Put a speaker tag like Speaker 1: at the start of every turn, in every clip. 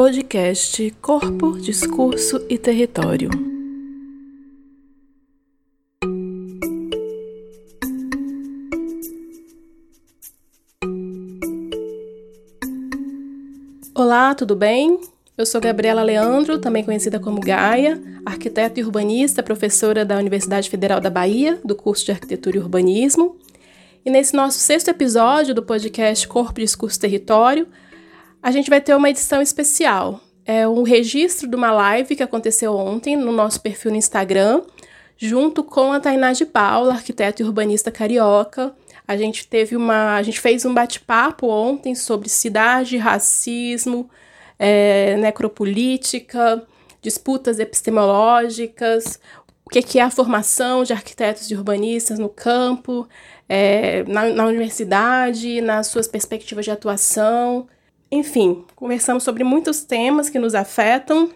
Speaker 1: Podcast Corpo, Discurso e Território. Olá, tudo bem? Eu sou Gabriela Leandro, também conhecida como Gaia, arquiteta e urbanista, professora da Universidade Federal da Bahia, do curso de Arquitetura e Urbanismo. E nesse nosso sexto episódio do podcast Corpo, Discurso e Território, a gente vai ter uma edição especial. É um registro de uma live que aconteceu ontem no nosso perfil no Instagram, junto com a Tainá de Paula, arquiteta e urbanista carioca. A gente teve uma. A gente fez um bate-papo ontem sobre cidade, racismo, é, necropolítica, disputas epistemológicas, o que é a formação de arquitetos e urbanistas no campo, é, na, na universidade, nas suas perspectivas de atuação. Enfim, conversamos sobre muitos temas que nos afetam.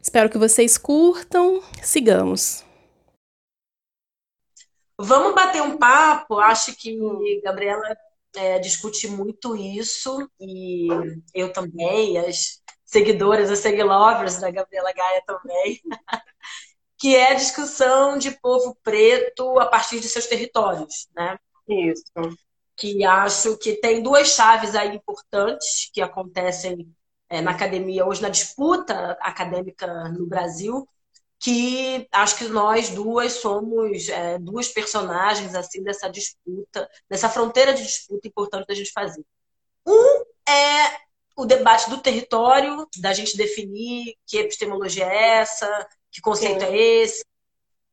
Speaker 1: Espero que vocês curtam. Sigamos.
Speaker 2: Vamos bater um papo. Acho que Gabriela é, discute muito isso e eu também, as seguidoras, as seguilovers da Gabriela Gaia também, que é a discussão de povo preto a partir de seus territórios, né?
Speaker 3: Isso
Speaker 2: que acho que tem duas chaves aí importantes que acontecem é, na academia hoje, na disputa acadêmica no Brasil, que acho que nós duas somos é, duas personagens assim dessa disputa, dessa fronteira de disputa importante da gente fazer. Um é o debate do território, da gente definir que epistemologia é essa, que conceito Sim. é esse,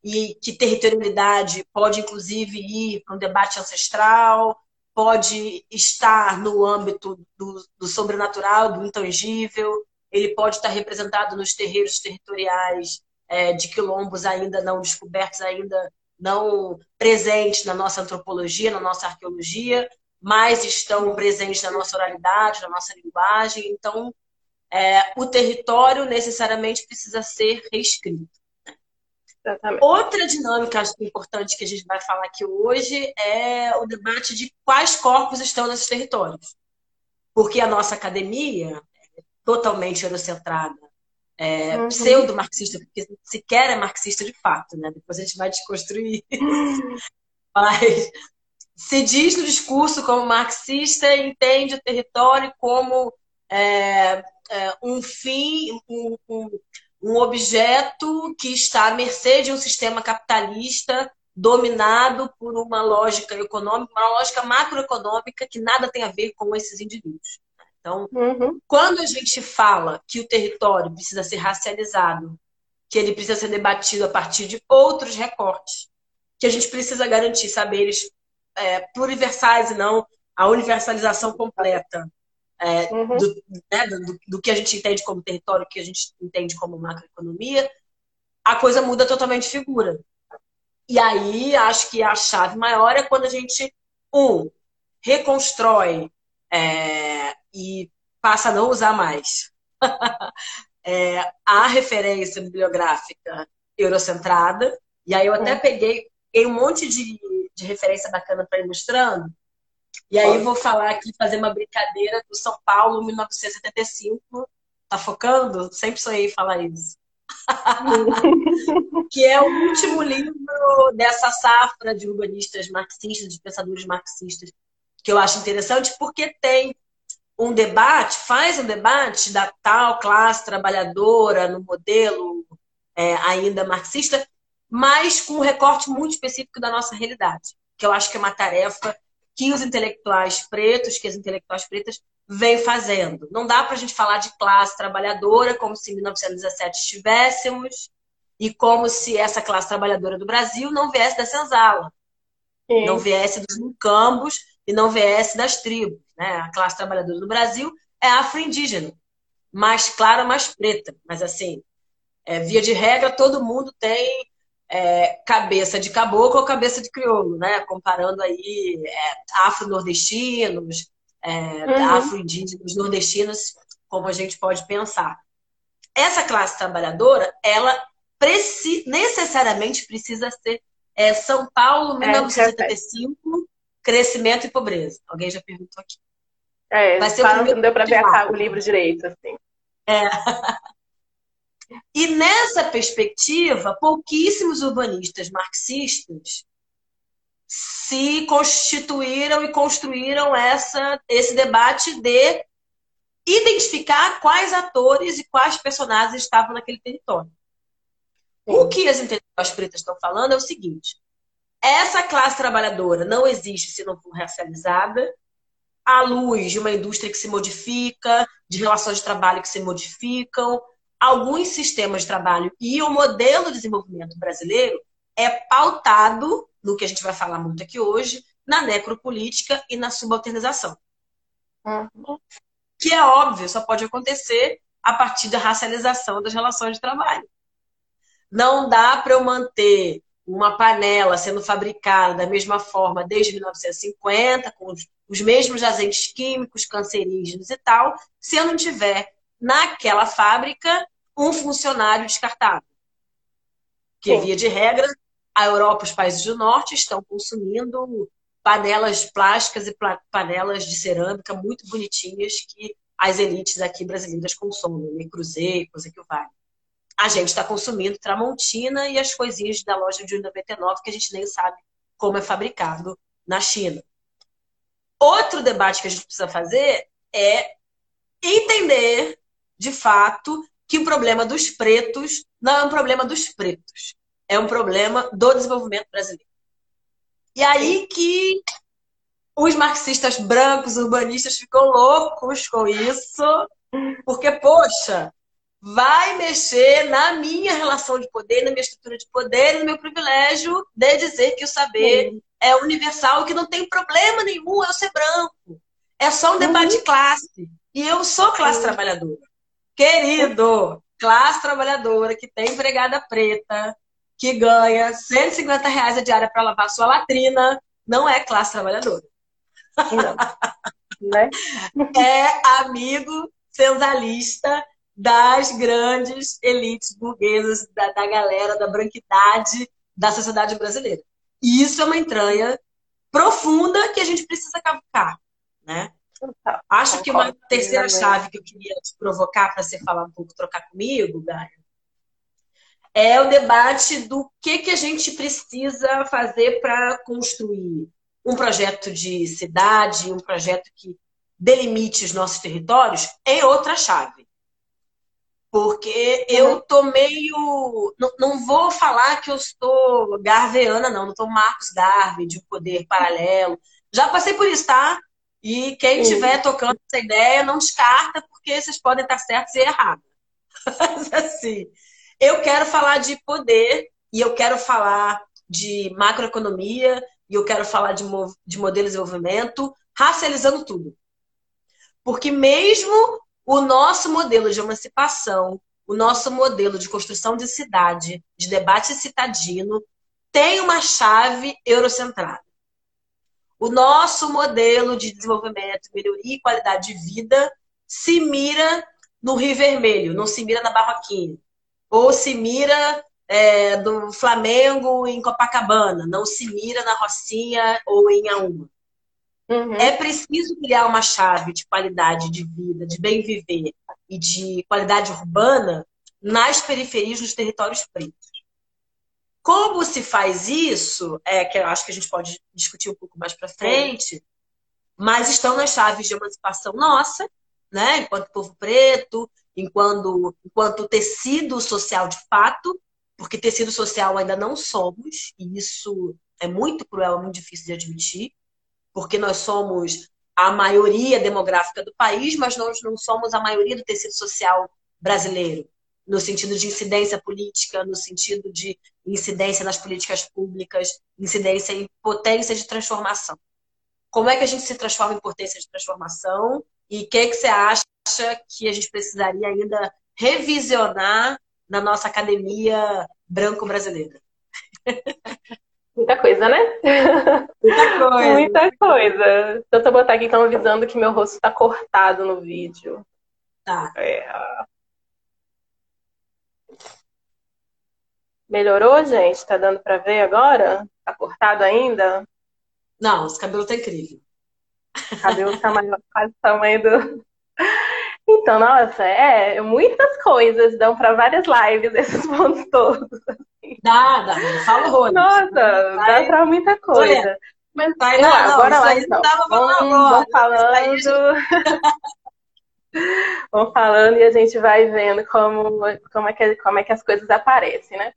Speaker 2: e que territorialidade pode, inclusive, ir para um debate ancestral, pode estar no âmbito do, do sobrenatural, do intangível, ele pode estar representado nos terreiros territoriais é, de quilombos ainda não descobertos, ainda não presentes na nossa antropologia, na nossa arqueologia, mas estão presentes na nossa oralidade, na nossa linguagem. Então, é, o território necessariamente precisa ser reescrito. Exatamente. Outra dinâmica é importante que a gente vai falar aqui hoje é o debate de quais corpos estão nesses territórios. Porque a nossa academia é totalmente eurocentrada, é, uhum. pseudo-marxista, porque sequer é marxista de fato, né? Depois a gente vai desconstruir. Mas se diz no discurso como marxista, entende o território como é, é, um fim, um, um, um objeto que está à mercê de um sistema capitalista dominado por uma lógica econômica, uma lógica macroeconômica que nada tem a ver com esses indivíduos. Então, uhum. quando a gente fala que o território precisa ser racializado, que ele precisa ser debatido a partir de outros recortes, que a gente precisa garantir saberes é, pluriversais e não a universalização completa é, uhum. do, né, do, do, que a gente entende como território, que a gente entende como macroeconomia, a coisa muda totalmente de figura. E aí acho que a chave maior é quando a gente, um, reconstrói é, e passa a não usar mais é, a referência bibliográfica eurocentrada. E aí eu até uhum. peguei, peguei um monte de, de referência bacana para ir mostrando. E aí vou falar aqui, fazer uma brincadeira do São Paulo, 1975. Tá focando? Sempre sonhei falar isso. que é o último livro dessa safra de urbanistas marxistas, de pensadores marxistas, que eu acho interessante porque tem um debate, faz um debate da tal classe trabalhadora no modelo é, ainda marxista, mas com um recorte muito específico da nossa realidade, que eu acho que é uma tarefa que os intelectuais pretos, que as intelectuais pretas vêm fazendo. Não dá para a gente falar de classe trabalhadora como se em 1917 estivéssemos e como se essa classe trabalhadora do Brasil não viesse da senzala, Sim. não viesse dos mucambos e não viesse das tribos. Né? A classe trabalhadora do Brasil é afro-indígena, mais clara, mais preta. Mas, assim, é, via de regra, todo mundo tem é, cabeça de caboclo ou cabeça de crioulo, né? Comparando aí é, afro-nordestinos, é, uhum. afro-indígenas nordestinos, como a gente pode pensar. Essa classe trabalhadora, ela preci necessariamente precisa ser é, São Paulo, 1975, é, crescimento e pobreza. Alguém já perguntou aqui.
Speaker 3: É, Vai ser o não deu para ver o livro direito, assim.
Speaker 2: É. E nessa perspectiva, pouquíssimos urbanistas marxistas se constituíram e construíram essa, esse debate de identificar quais atores e quais personagens estavam naquele território. O que as intelectuais pretas estão falando é o seguinte: essa classe trabalhadora não existe se não for racializada, à luz de uma indústria que se modifica, de relações de trabalho que se modificam, alguns sistemas de trabalho e o modelo de desenvolvimento brasileiro é pautado no que a gente vai falar muito aqui hoje, na necropolítica e na subalternização. Uhum. Que é óbvio, só pode acontecer a partir da racialização das relações de trabalho. Não dá para eu manter uma panela sendo fabricada da mesma forma desde 1950, com os, os mesmos agentes químicos, cancerígenos e tal, se eu não tiver naquela fábrica um funcionário descartável. Que, Sim. via de regra, a Europa, os países do norte, estão consumindo panelas plásticas e panelas de cerâmica muito bonitinhas que as elites aqui brasileiras consomem, né? Cruzeiro, coisa que o vale. A gente está consumindo Tramontina e as coisinhas da loja de 1,99 que a gente nem sabe como é fabricado na China. Outro debate que a gente precisa fazer é entender, de fato, que o problema dos pretos não é um problema dos pretos é um problema do desenvolvimento brasileiro. E aí que os marxistas brancos, urbanistas, ficam loucos com isso, porque, poxa, vai mexer na minha relação de poder, na minha estrutura de poder, no meu privilégio de dizer que o saber Sim. é universal, que não tem problema nenhum eu ser branco. É só um debate de classe. E eu sou classe Sim. trabalhadora. Querido, classe trabalhadora que tem empregada preta, que ganha 150 reais a diária para lavar sua latrina não é classe trabalhadora. Não. né? É amigo senzalista das grandes elites burguesas, da, da galera, da branquidade da sociedade brasileira. E isso é uma entranha profunda que a gente precisa cavucar, né? Acho que uma terceira chave que eu queria te provocar para você falar um pouco, trocar comigo, Gaia, é o debate do que, que a gente precisa fazer para construir um projeto de cidade, um projeto que delimite os nossos territórios em outra chave. Porque eu uhum. tô meio. Não, não vou falar que eu estou garveana, não. Não estou Marcos Garvey, de um poder paralelo. Já passei por isso, tá? E quem estiver tocando essa ideia, não descarta, porque vocês podem estar certos e errados. Mas assim, eu quero falar de poder e eu quero falar de macroeconomia e eu quero falar de, de modelo de desenvolvimento, racializando tudo. Porque mesmo o nosso modelo de emancipação, o nosso modelo de construção de cidade, de debate citadino, tem uma chave eurocentrada. O nosso modelo de desenvolvimento, melhoria e qualidade de vida se mira no Rio Vermelho, não se mira na Barroquinha ou se mira é, do Flamengo em Copacabana, não se mira na Rocinha ou em Auma. Uhum. É preciso criar uma chave de qualidade de vida, de bem viver e de qualidade urbana nas periferias dos territórios pretos. Como se faz isso, é que eu acho que a gente pode discutir um pouco mais para frente, mas estão nas chaves de emancipação nossa, né, enquanto povo preto, enquanto, enquanto tecido social de fato, porque tecido social ainda não somos, e isso é muito cruel, é muito difícil de admitir, porque nós somos a maioria demográfica do país, mas nós não somos a maioria do tecido social brasileiro, no sentido de incidência política, no sentido de incidência nas políticas públicas, incidência em potência de transformação. Como é que a gente se transforma em potência de transformação? E o que, que você acha que a gente precisaria ainda revisionar na nossa academia branco-brasileira?
Speaker 1: Muita coisa, né? Muita coisa. Muita coisa. Deixa eu botar aqui, estão avisando que meu rosto está cortado no vídeo.
Speaker 2: Tá. É.
Speaker 1: Melhorou, gente? Tá dando para ver agora? Tá cortado ainda?
Speaker 2: Não, esse cabelo tá incrível.
Speaker 1: O cabelo tá maior, quase o tamanho do, Então, nossa, é, muitas coisas dão para várias lives esses pontos todos.
Speaker 2: Assim. Dá, dá, fala horrores.
Speaker 1: Nossa, dá para muita coisa. Mas Vai, não, não, agora lá então. Vamos, vamos falando. vamos falando e a gente vai vendo como, como, é que, como é que as coisas aparecem, né?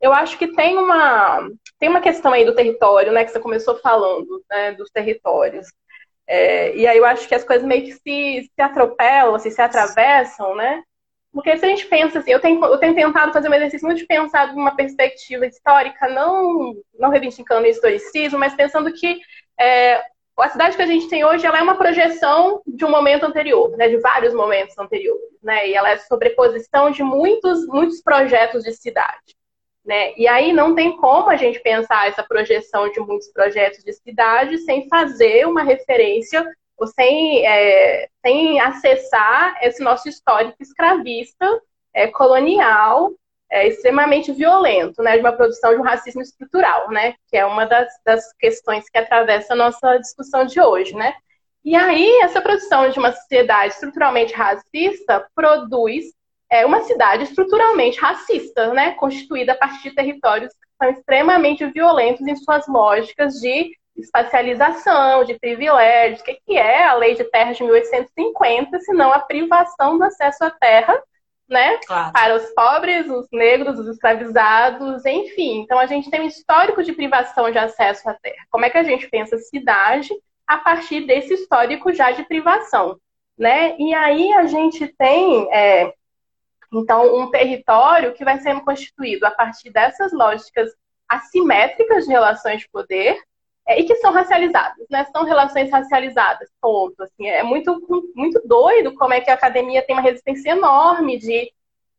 Speaker 1: Eu acho que tem uma, tem uma questão aí do território, né? Que você começou falando, né? Dos territórios. É, e aí eu acho que as coisas meio que se, se atropelam, assim, se atravessam, né? Porque se a gente pensa assim, eu tenho, eu tenho tentado fazer um exercício muito de pensar de uma perspectiva histórica, não, não reivindicando o historicismo, mas pensando que é, a cidade que a gente tem hoje ela é uma projeção de um momento anterior, né, de vários momentos anteriores, né, e ela é sobreposição de muitos, muitos projetos de cidade. Né? E aí não tem como a gente pensar essa projeção de muitos projetos de cidade sem fazer uma referência ou sem, é, sem acessar esse nosso histórico escravista, é, colonial, é, extremamente violento, né, de uma produção de um racismo estrutural, né, que é uma das, das questões que atravessa a nossa discussão de hoje, né. E aí, essa produção de uma sociedade estruturalmente racista produz é, uma cidade estruturalmente racista, né, constituída a partir de territórios que são extremamente violentos em suas lógicas de espacialização, de privilégios. O que, que é a lei de terras de 1850, se não a privação do acesso à terra, né? Claro. Para os pobres, os negros, os escravizados, enfim. Então a gente tem um histórico de privação de acesso à terra. Como é que a gente pensa cidade a partir desse histórico já de privação, né? E aí a gente tem é, então um território que vai sendo constituído a partir dessas lógicas assimétricas de relações de poder, é, e que são racializadas, né? São relações racializadas, ponto. Assim, é muito, muito doido como é que a academia tem uma resistência enorme de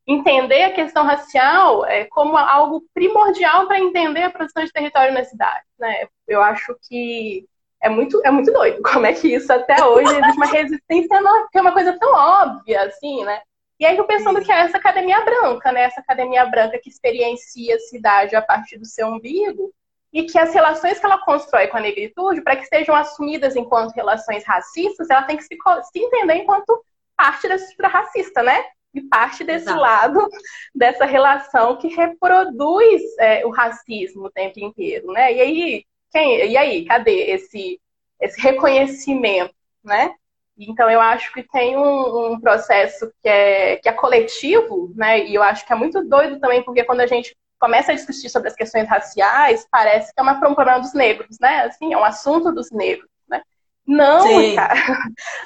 Speaker 1: entender a questão racial é, como algo primordial para entender a produção de território na cidade, né? Eu acho que é muito, é muito doido como é que isso até hoje existe uma resistência enorme, porque é uma coisa tão óbvia, assim, né? E aí eu pensando que é essa academia branca, né? Essa academia branca que experiencia a cidade a partir do seu umbigo, e que as relações que ela constrói com a negritude, para que sejam assumidas enquanto relações racistas, ela tem que se, se entender enquanto parte da estrutura racista, né? E parte desse Exato. lado dessa relação que reproduz é, o racismo o tempo inteiro, né? E aí, quem, e aí, cadê esse, esse reconhecimento, né? Então, eu acho que tem um, um, processo que é, que é coletivo, né? E eu acho que é muito doido também, porque quando a gente começa a discutir sobre as questões raciais, parece que é uma, um problema dos negros, né? Assim, é um assunto dos negros, né? Não, Sim. cara.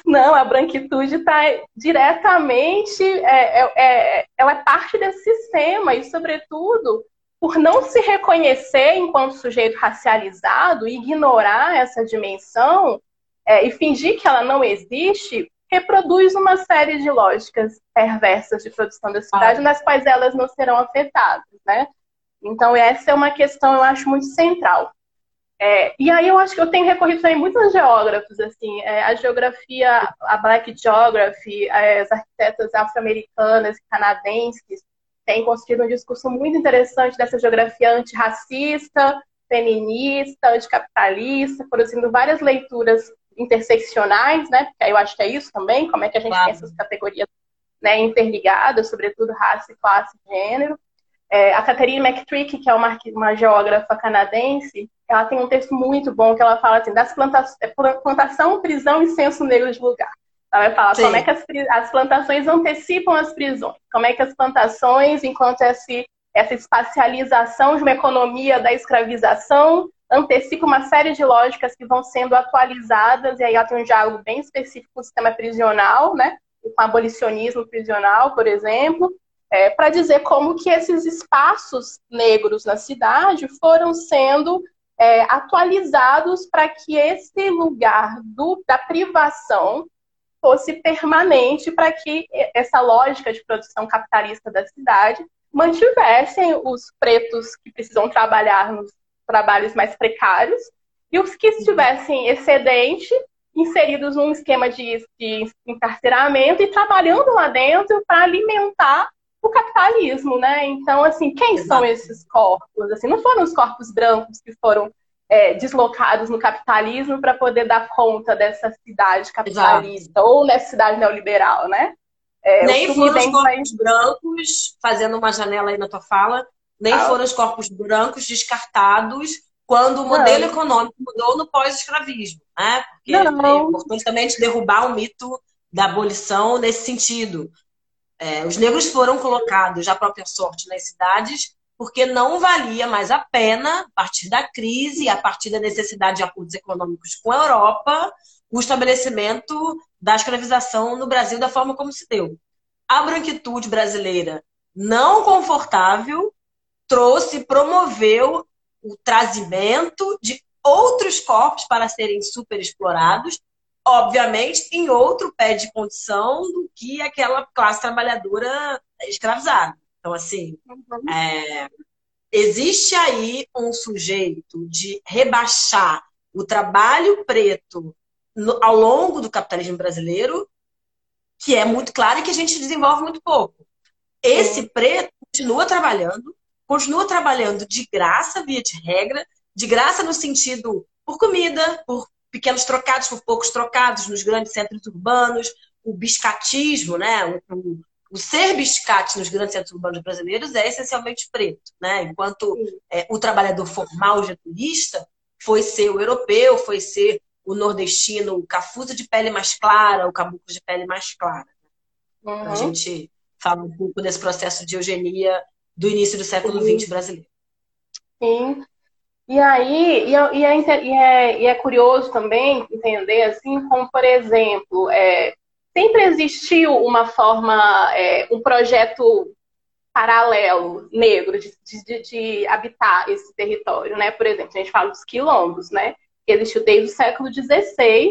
Speaker 1: Não, a branquitude está diretamente, é, é, é, ela é parte desse sistema e, sobretudo, por não se reconhecer enquanto sujeito racializado, ignorar essa dimensão é, e fingir que ela não existe, reproduz uma série de lógicas perversas de produção da cidade, ah. nas quais elas não serão afetadas, né? Então, essa é uma questão, eu acho, muito central. É, e aí eu acho que eu tenho recorrido também muitos geógrafos, assim, é, a geografia, a Black Geography, as arquitetas afro-americanas canadenses têm construído um discurso muito interessante dessa geografia antirracista, feminista, anticapitalista, produzindo várias leituras interseccionais, né? Porque eu acho que é isso também, como é que a gente claro. tem essas categorias né, interligadas, sobretudo raça, classe e gênero. É, a Catherine McTrick, que é uma, uma geógrafa canadense, ela tem um texto muito bom que ela fala assim, das plantações, é, plantação, prisão e censo negro de lugar. Ela vai falar Sim. como é que as, as, plantações antecipam as prisões, como é que as plantações, enquanto esse, essa espacialização de uma economia da escravização, antecipa uma série de lógicas que vão sendo atualizadas, e aí ela tem um diálogo bem específico com o sistema prisional, né? com o abolicionismo prisional, por exemplo, é, para dizer como que esses espaços negros na cidade foram sendo é, atualizados para que esse lugar do, da privação fosse permanente, para que essa lógica de produção capitalista da cidade mantivessem os pretos que precisam trabalhar nos trabalhos mais precários e os que estivessem excedente inseridos num esquema de, de encarceramento e trabalhando lá dentro para alimentar o capitalismo, né? Então, assim, quem Exato. são esses corpos? Assim, não foram os corpos brancos que foram é, deslocados no capitalismo para poder dar conta dessa cidade capitalista Exato. ou nessa cidade neoliberal, né?
Speaker 2: É, nem foram os corpos brancos, fazendo uma janela aí na tua fala, nem ah. foram os corpos brancos descartados quando o modelo não. econômico mudou no pós-escravismo, né? Porque não. é importante também derrubar o mito da abolição nesse sentido. É, os negros foram colocados à própria sorte nas cidades porque não valia mais a pena, a partir da crise, a partir da necessidade de acordos econômicos com a Europa, o estabelecimento da escravização no Brasil da forma como se deu. A branquitude brasileira não confortável trouxe, promoveu o trazimento de outros corpos para serem superexplorados, obviamente em outro pé de condição do que aquela classe trabalhadora escravizada. Então, assim, uhum. é, existe aí um sujeito de rebaixar o trabalho preto no, ao longo do capitalismo brasileiro, que é muito claro e que a gente desenvolve muito pouco. Esse uhum. preto continua trabalhando, continua trabalhando de graça, via de regra, de graça no sentido por comida, por pequenos trocados, por poucos trocados nos grandes centros urbanos, o biscatismo, né? O, o ser biscate nos grandes centros urbanos brasileiros é essencialmente preto, né? Enquanto é, o trabalhador formal getulista foi ser o europeu, foi ser o nordestino, o cafuso de pele mais clara, o caboclo de pele mais clara. Uhum. A gente fala um pouco desse processo de eugenia do início do século XX brasileiro.
Speaker 1: Sim. E aí, e é, e, é, e é, curioso também entender, assim, como, por exemplo, é, sempre existiu uma forma, é, um projeto paralelo negro de, de, de, habitar esse território, né? Por exemplo, a gente fala dos quilombos, né? Que existiu desde o século XVI,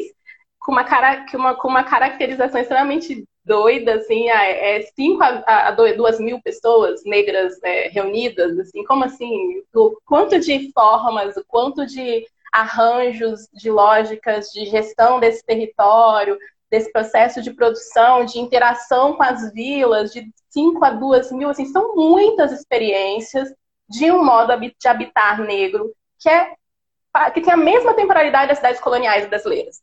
Speaker 1: com uma, cara, uma, com uma caracterização extremamente doida, assim, é 5 a, 2 mil pessoas negras é, reunidas, assim, como assim? O quanto de formas, o quanto de arranjos, de lógicas de gestão desse território, desse processo de produção, de interação com as vilas, de 5 a 2 mil, assim, são muitas experiências de um modo de habitar negro que, é, que tem a mesma temporalidade das cidades coloniais brasileiras.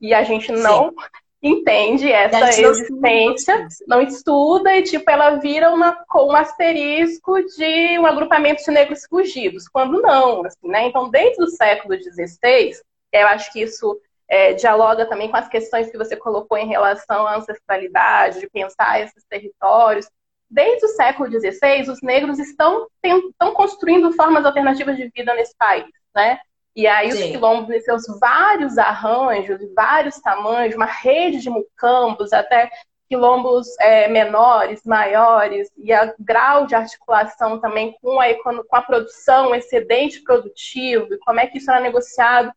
Speaker 1: E a gente não Sim. Entende essa existência, não estuda, e tipo, ela vira uma, um asterisco de um agrupamento de negros fugidos, quando não, assim, né? Então, desde o século XVI, eu acho que isso é, dialoga também com as questões que você colocou em relação à ancestralidade, de pensar esses territórios. Desde o século XVI, os negros estão, estão construindo formas alternativas de vida nesse país, né? E aí Sim. os quilombos, em seus vários arranjos, vários tamanhos, uma rede de mucambos, até quilombos é, menores, maiores, e a grau de articulação também com a, com a produção, excedente produtivo, e como é que isso era negociado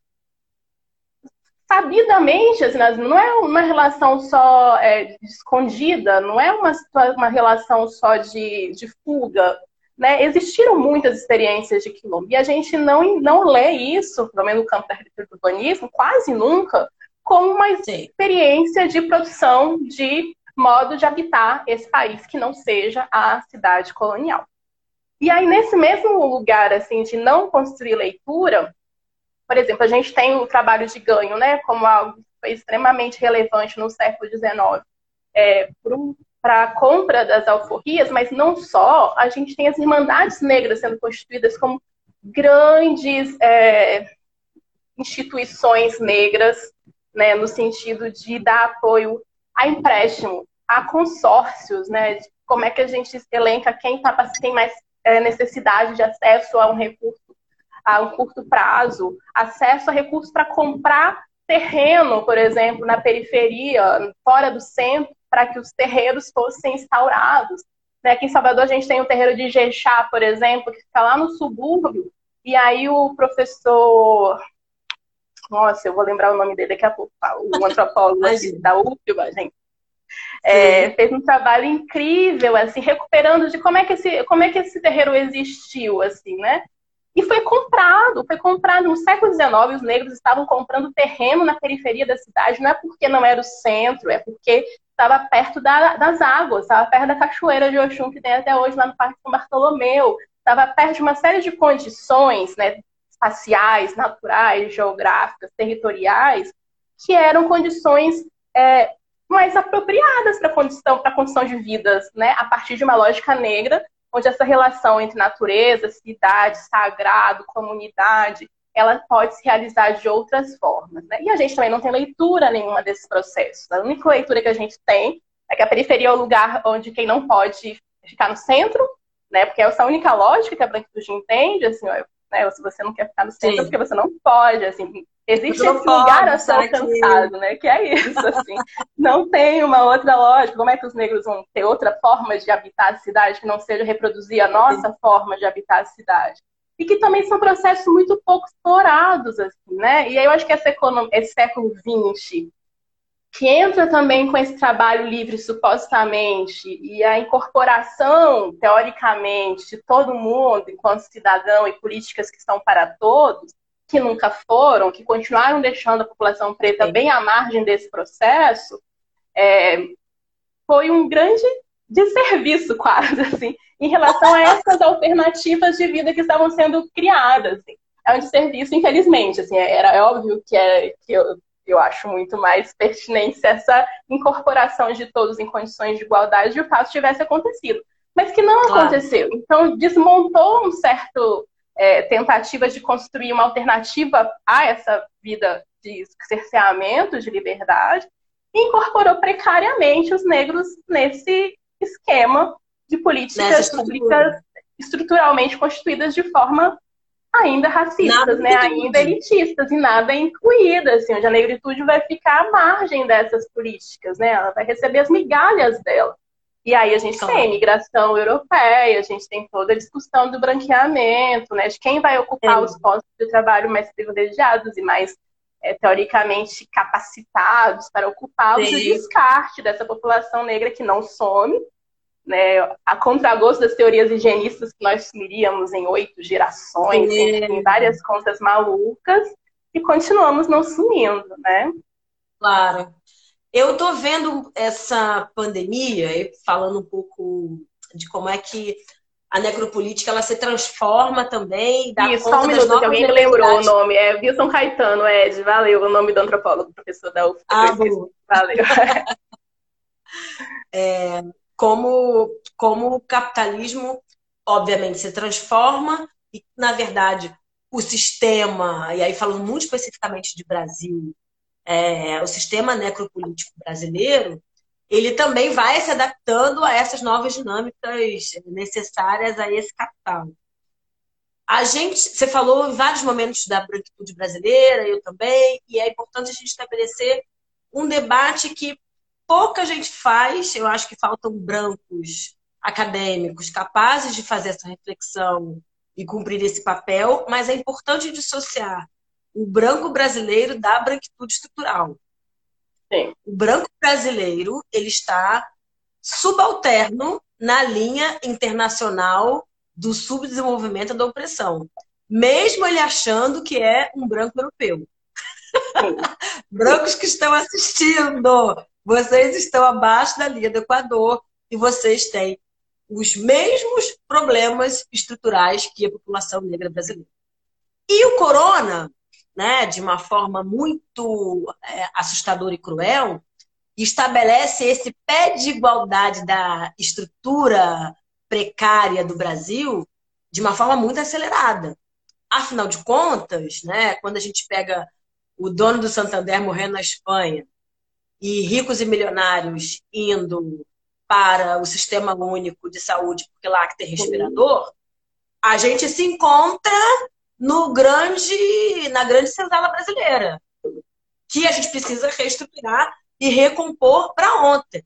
Speaker 1: sabidamente, assim, não é uma relação só é, escondida, não é uma, uma relação só de, de fuga. Né? Existiram muitas experiências de quilombo e a gente não, não lê isso, pelo menos no campo da arquitetura do urbanismo, quase nunca, como uma experiência de produção de modo de habitar esse país que não seja a cidade colonial. E aí, nesse mesmo lugar assim de não construir leitura, por exemplo, a gente tem o trabalho de ganho, né, como algo que foi extremamente relevante no século XIX é, para a compra das alforrias, mas não só, a gente tem as irmandades negras sendo constituídas como grandes é, instituições negras, né, no sentido de dar apoio a empréstimo, a consórcios, né, como é que a gente elenca quem tá, tem mais é, necessidade de acesso a um recurso a um curto prazo, acesso a recursos para comprar terreno, por exemplo, na periferia, fora do centro, para que os terreiros fossem instaurados. Né? Aqui em Salvador a gente tem o terreiro de Jexá, por exemplo, que fica lá no subúrbio, e aí o professor nossa, eu vou lembrar o nome dele daqui a pouco, tá? o antropólogo da UFBA, gente. É, fez um trabalho incrível, assim, recuperando de como é que esse, como é que esse terreiro existiu, assim, né? E foi comprado, foi comprado. No século XIX, os negros estavam comprando terreno na periferia da cidade, não é porque não era o centro, é porque estava perto da, das águas, estava perto da cachoeira de Oxum, que tem até hoje lá no Parque São Bartolomeu, estava perto de uma série de condições né, espaciais, naturais, geográficas, territoriais, que eram condições é, mais apropriadas para a condição, condição de vidas, né? A partir de uma lógica negra, onde essa relação entre natureza, cidade, sagrado, comunidade, ela pode se realizar de outras formas. Né? E a gente também não tem leitura nenhuma desses processos. A única leitura que a gente tem é que a periferia é o lugar onde quem não pode ficar no centro, né? Porque essa é a única lógica que a branquitude entende, assim, ó, né? Se você não quer ficar no centro, Sim. porque você não pode, assim, existe esse lugar a ser alcançado, né? Que é isso, assim. não tem uma outra lógica. Como é que os negros vão ter outra forma de habitar a cidade que não seja reproduzir a nossa Sim. forma de habitar a cidade? E que também são processos muito pouco explorados, assim, né? E aí eu acho que essa economia, esse século XX, que entra também com esse trabalho livre supostamente e a incorporação, teoricamente, de todo mundo enquanto cidadão e políticas que são para todos, que nunca foram, que continuaram deixando a população preta bem à margem desse processo, é, foi um grande desserviço, quase, assim, em relação a essas alternativas de vida que estavam sendo criadas. Assim. É um desserviço, infelizmente. Assim, era é óbvio que, é, que eu, eu acho muito mais pertinente essa incorporação de todos em condições de igualdade e o fato tivesse acontecido. Mas que não claro. aconteceu. Então, desmontou um certo é, tentativas de construir uma alternativa a essa vida de cerceamento de liberdade e incorporou precariamente os negros nesse esquema de políticas públicas estruturalmente constituídas de forma ainda racistas, né? ainda elitistas e nada incluídas, assim, onde a negritude vai ficar à margem dessas políticas, né? Ela vai receber as migalhas dela. E aí a gente claro. tem imigração europeia, a gente tem toda a discussão do branqueamento, né, de quem vai ocupar é. os postos de trabalho mais privilegiados e mais é, teoricamente capacitados para ocupá-los, e o descarte dessa população negra que não some, né, a contragosto das teorias higienistas que nós sumiríamos em oito gerações, em várias contas malucas, e continuamos não sumindo, né?
Speaker 2: Claro. Eu estou vendo essa pandemia, falando um pouco de como é que a necropolítica ela se transforma também.
Speaker 1: Dá Isso, só um minuto, que alguém me lembrou o nome. É Wilson Caetano, Ed, valeu, o nome do antropólogo, professor da UF.
Speaker 2: Ah. Valeu. é, como, como o capitalismo, obviamente, se transforma e, na verdade, o sistema, e aí falando muito especificamente de Brasil, é, o sistema necropolítico brasileiro, ele também vai se adaptando a essas novas dinâmicas necessárias a esse capital. A gente, você falou em vários momentos da branquitude brasileira, eu também, e é importante a gente estabelecer um debate que pouca gente faz. Eu acho que faltam brancos acadêmicos capazes de fazer essa reflexão e cumprir esse papel, mas é importante dissociar o branco brasileiro da branquitude estrutural. Sim. O branco brasileiro ele está subalterno na linha internacional do subdesenvolvimento da opressão, mesmo ele achando que é um branco europeu. Brancos que estão assistindo, vocês estão abaixo da linha do Equador e vocês têm os mesmos problemas estruturais que a população negra brasileira. E o corona né, de uma forma muito é, assustadora e cruel, estabelece esse pé de igualdade da estrutura precária do Brasil de uma forma muito acelerada. Afinal de contas, né, quando a gente pega o dono do Santander morrendo na Espanha e ricos e milionários indo para o sistema único de saúde porque lá que tem respirador, a gente se encontra no grande, na grande senzala brasileira, que a gente precisa reestruturar e recompor para ontem.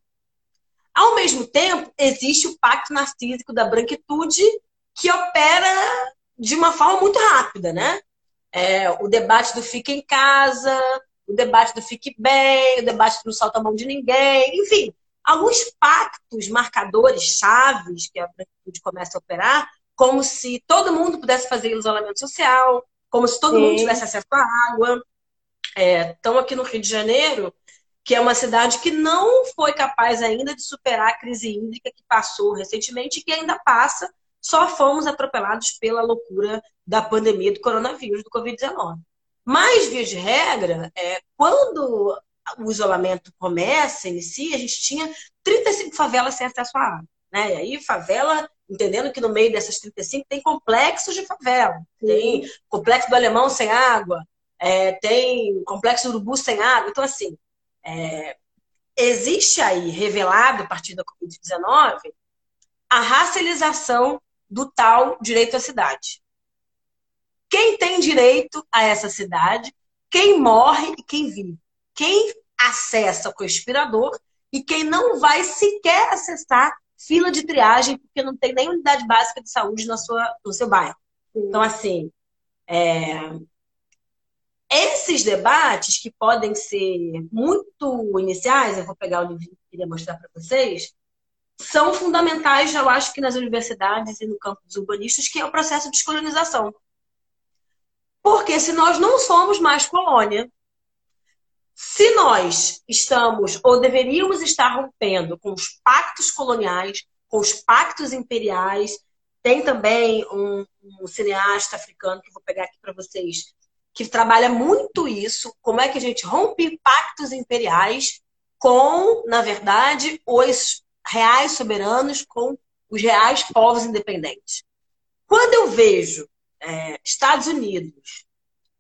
Speaker 2: Ao mesmo tempo, existe o pacto narcísico da branquitude que opera de uma forma muito rápida, né? É, o debate do fique em casa, o debate do fique bem, o debate do não solta a mão de ninguém, enfim, alguns pactos, marcadores, chaves que a branquitude começa a operar, como se todo mundo pudesse fazer isolamento social, como se todo Sim. mundo tivesse acesso à água. Estão é, aqui no Rio de Janeiro, que é uma cidade que não foi capaz ainda de superar a crise hídrica que passou recentemente e que ainda passa, só fomos atropelados pela loucura da pandemia do coronavírus, do Covid-19. Mas, via de regra, é, quando o isolamento começa, inicia, a gente tinha 35 favelas sem acesso à água. Né? E aí, favela, entendendo que no meio dessas 35 tem complexos de favela. Tem complexo do alemão sem água, é, tem complexo do urubu sem água. Então, assim, é, existe aí, revelado a partir da Covid-19, a racialização do tal direito à cidade. Quem tem direito a essa cidade, quem morre e quem vive. Quem acessa o conspirador e quem não vai sequer acessar fila de triagem porque não tem nem unidade básica de saúde na sua, no seu bairro. Então, assim, é... esses debates que podem ser muito iniciais, eu vou pegar o livro que queria mostrar para vocês, são fundamentais, eu acho que nas universidades e no campo dos urbanistas, que é o processo de descolonização. Porque se nós não somos mais colônia, se nós estamos ou deveríamos estar rompendo com os pactos coloniais, com os pactos imperiais, tem também um, um cineasta africano que vou pegar aqui para vocês, que trabalha muito isso, como é que a gente rompe pactos imperiais com, na verdade, os reais soberanos com os reais povos independentes. Quando eu vejo é, Estados Unidos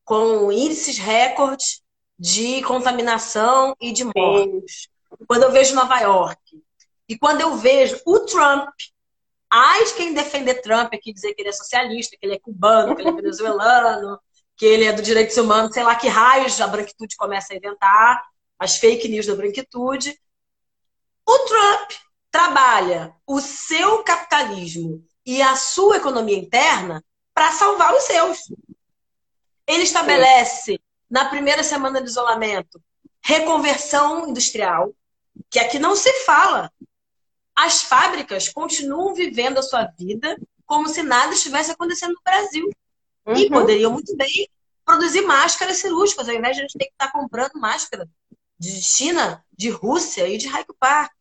Speaker 2: com índices recordes de contaminação e de mortes, quando eu vejo Nova York, e quando eu vejo o Trump, ai de quem defender Trump aqui, dizer que ele é socialista, que ele é cubano, que ele é venezuelano, que ele é do direitos humanos, sei lá que raios a branquitude começa a inventar, as fake news da branquitude. O Trump trabalha o seu capitalismo e a sua economia interna para salvar os seus. Ele estabelece, na primeira semana de isolamento, reconversão industrial, que aqui não se fala. As fábricas continuam vivendo a sua vida como se nada estivesse acontecendo no Brasil. Uhum. E poderiam muito bem produzir máscaras cirúrgicas, ao invés de a gente ter que estar comprando máscara de China, de Rússia e de Raio Park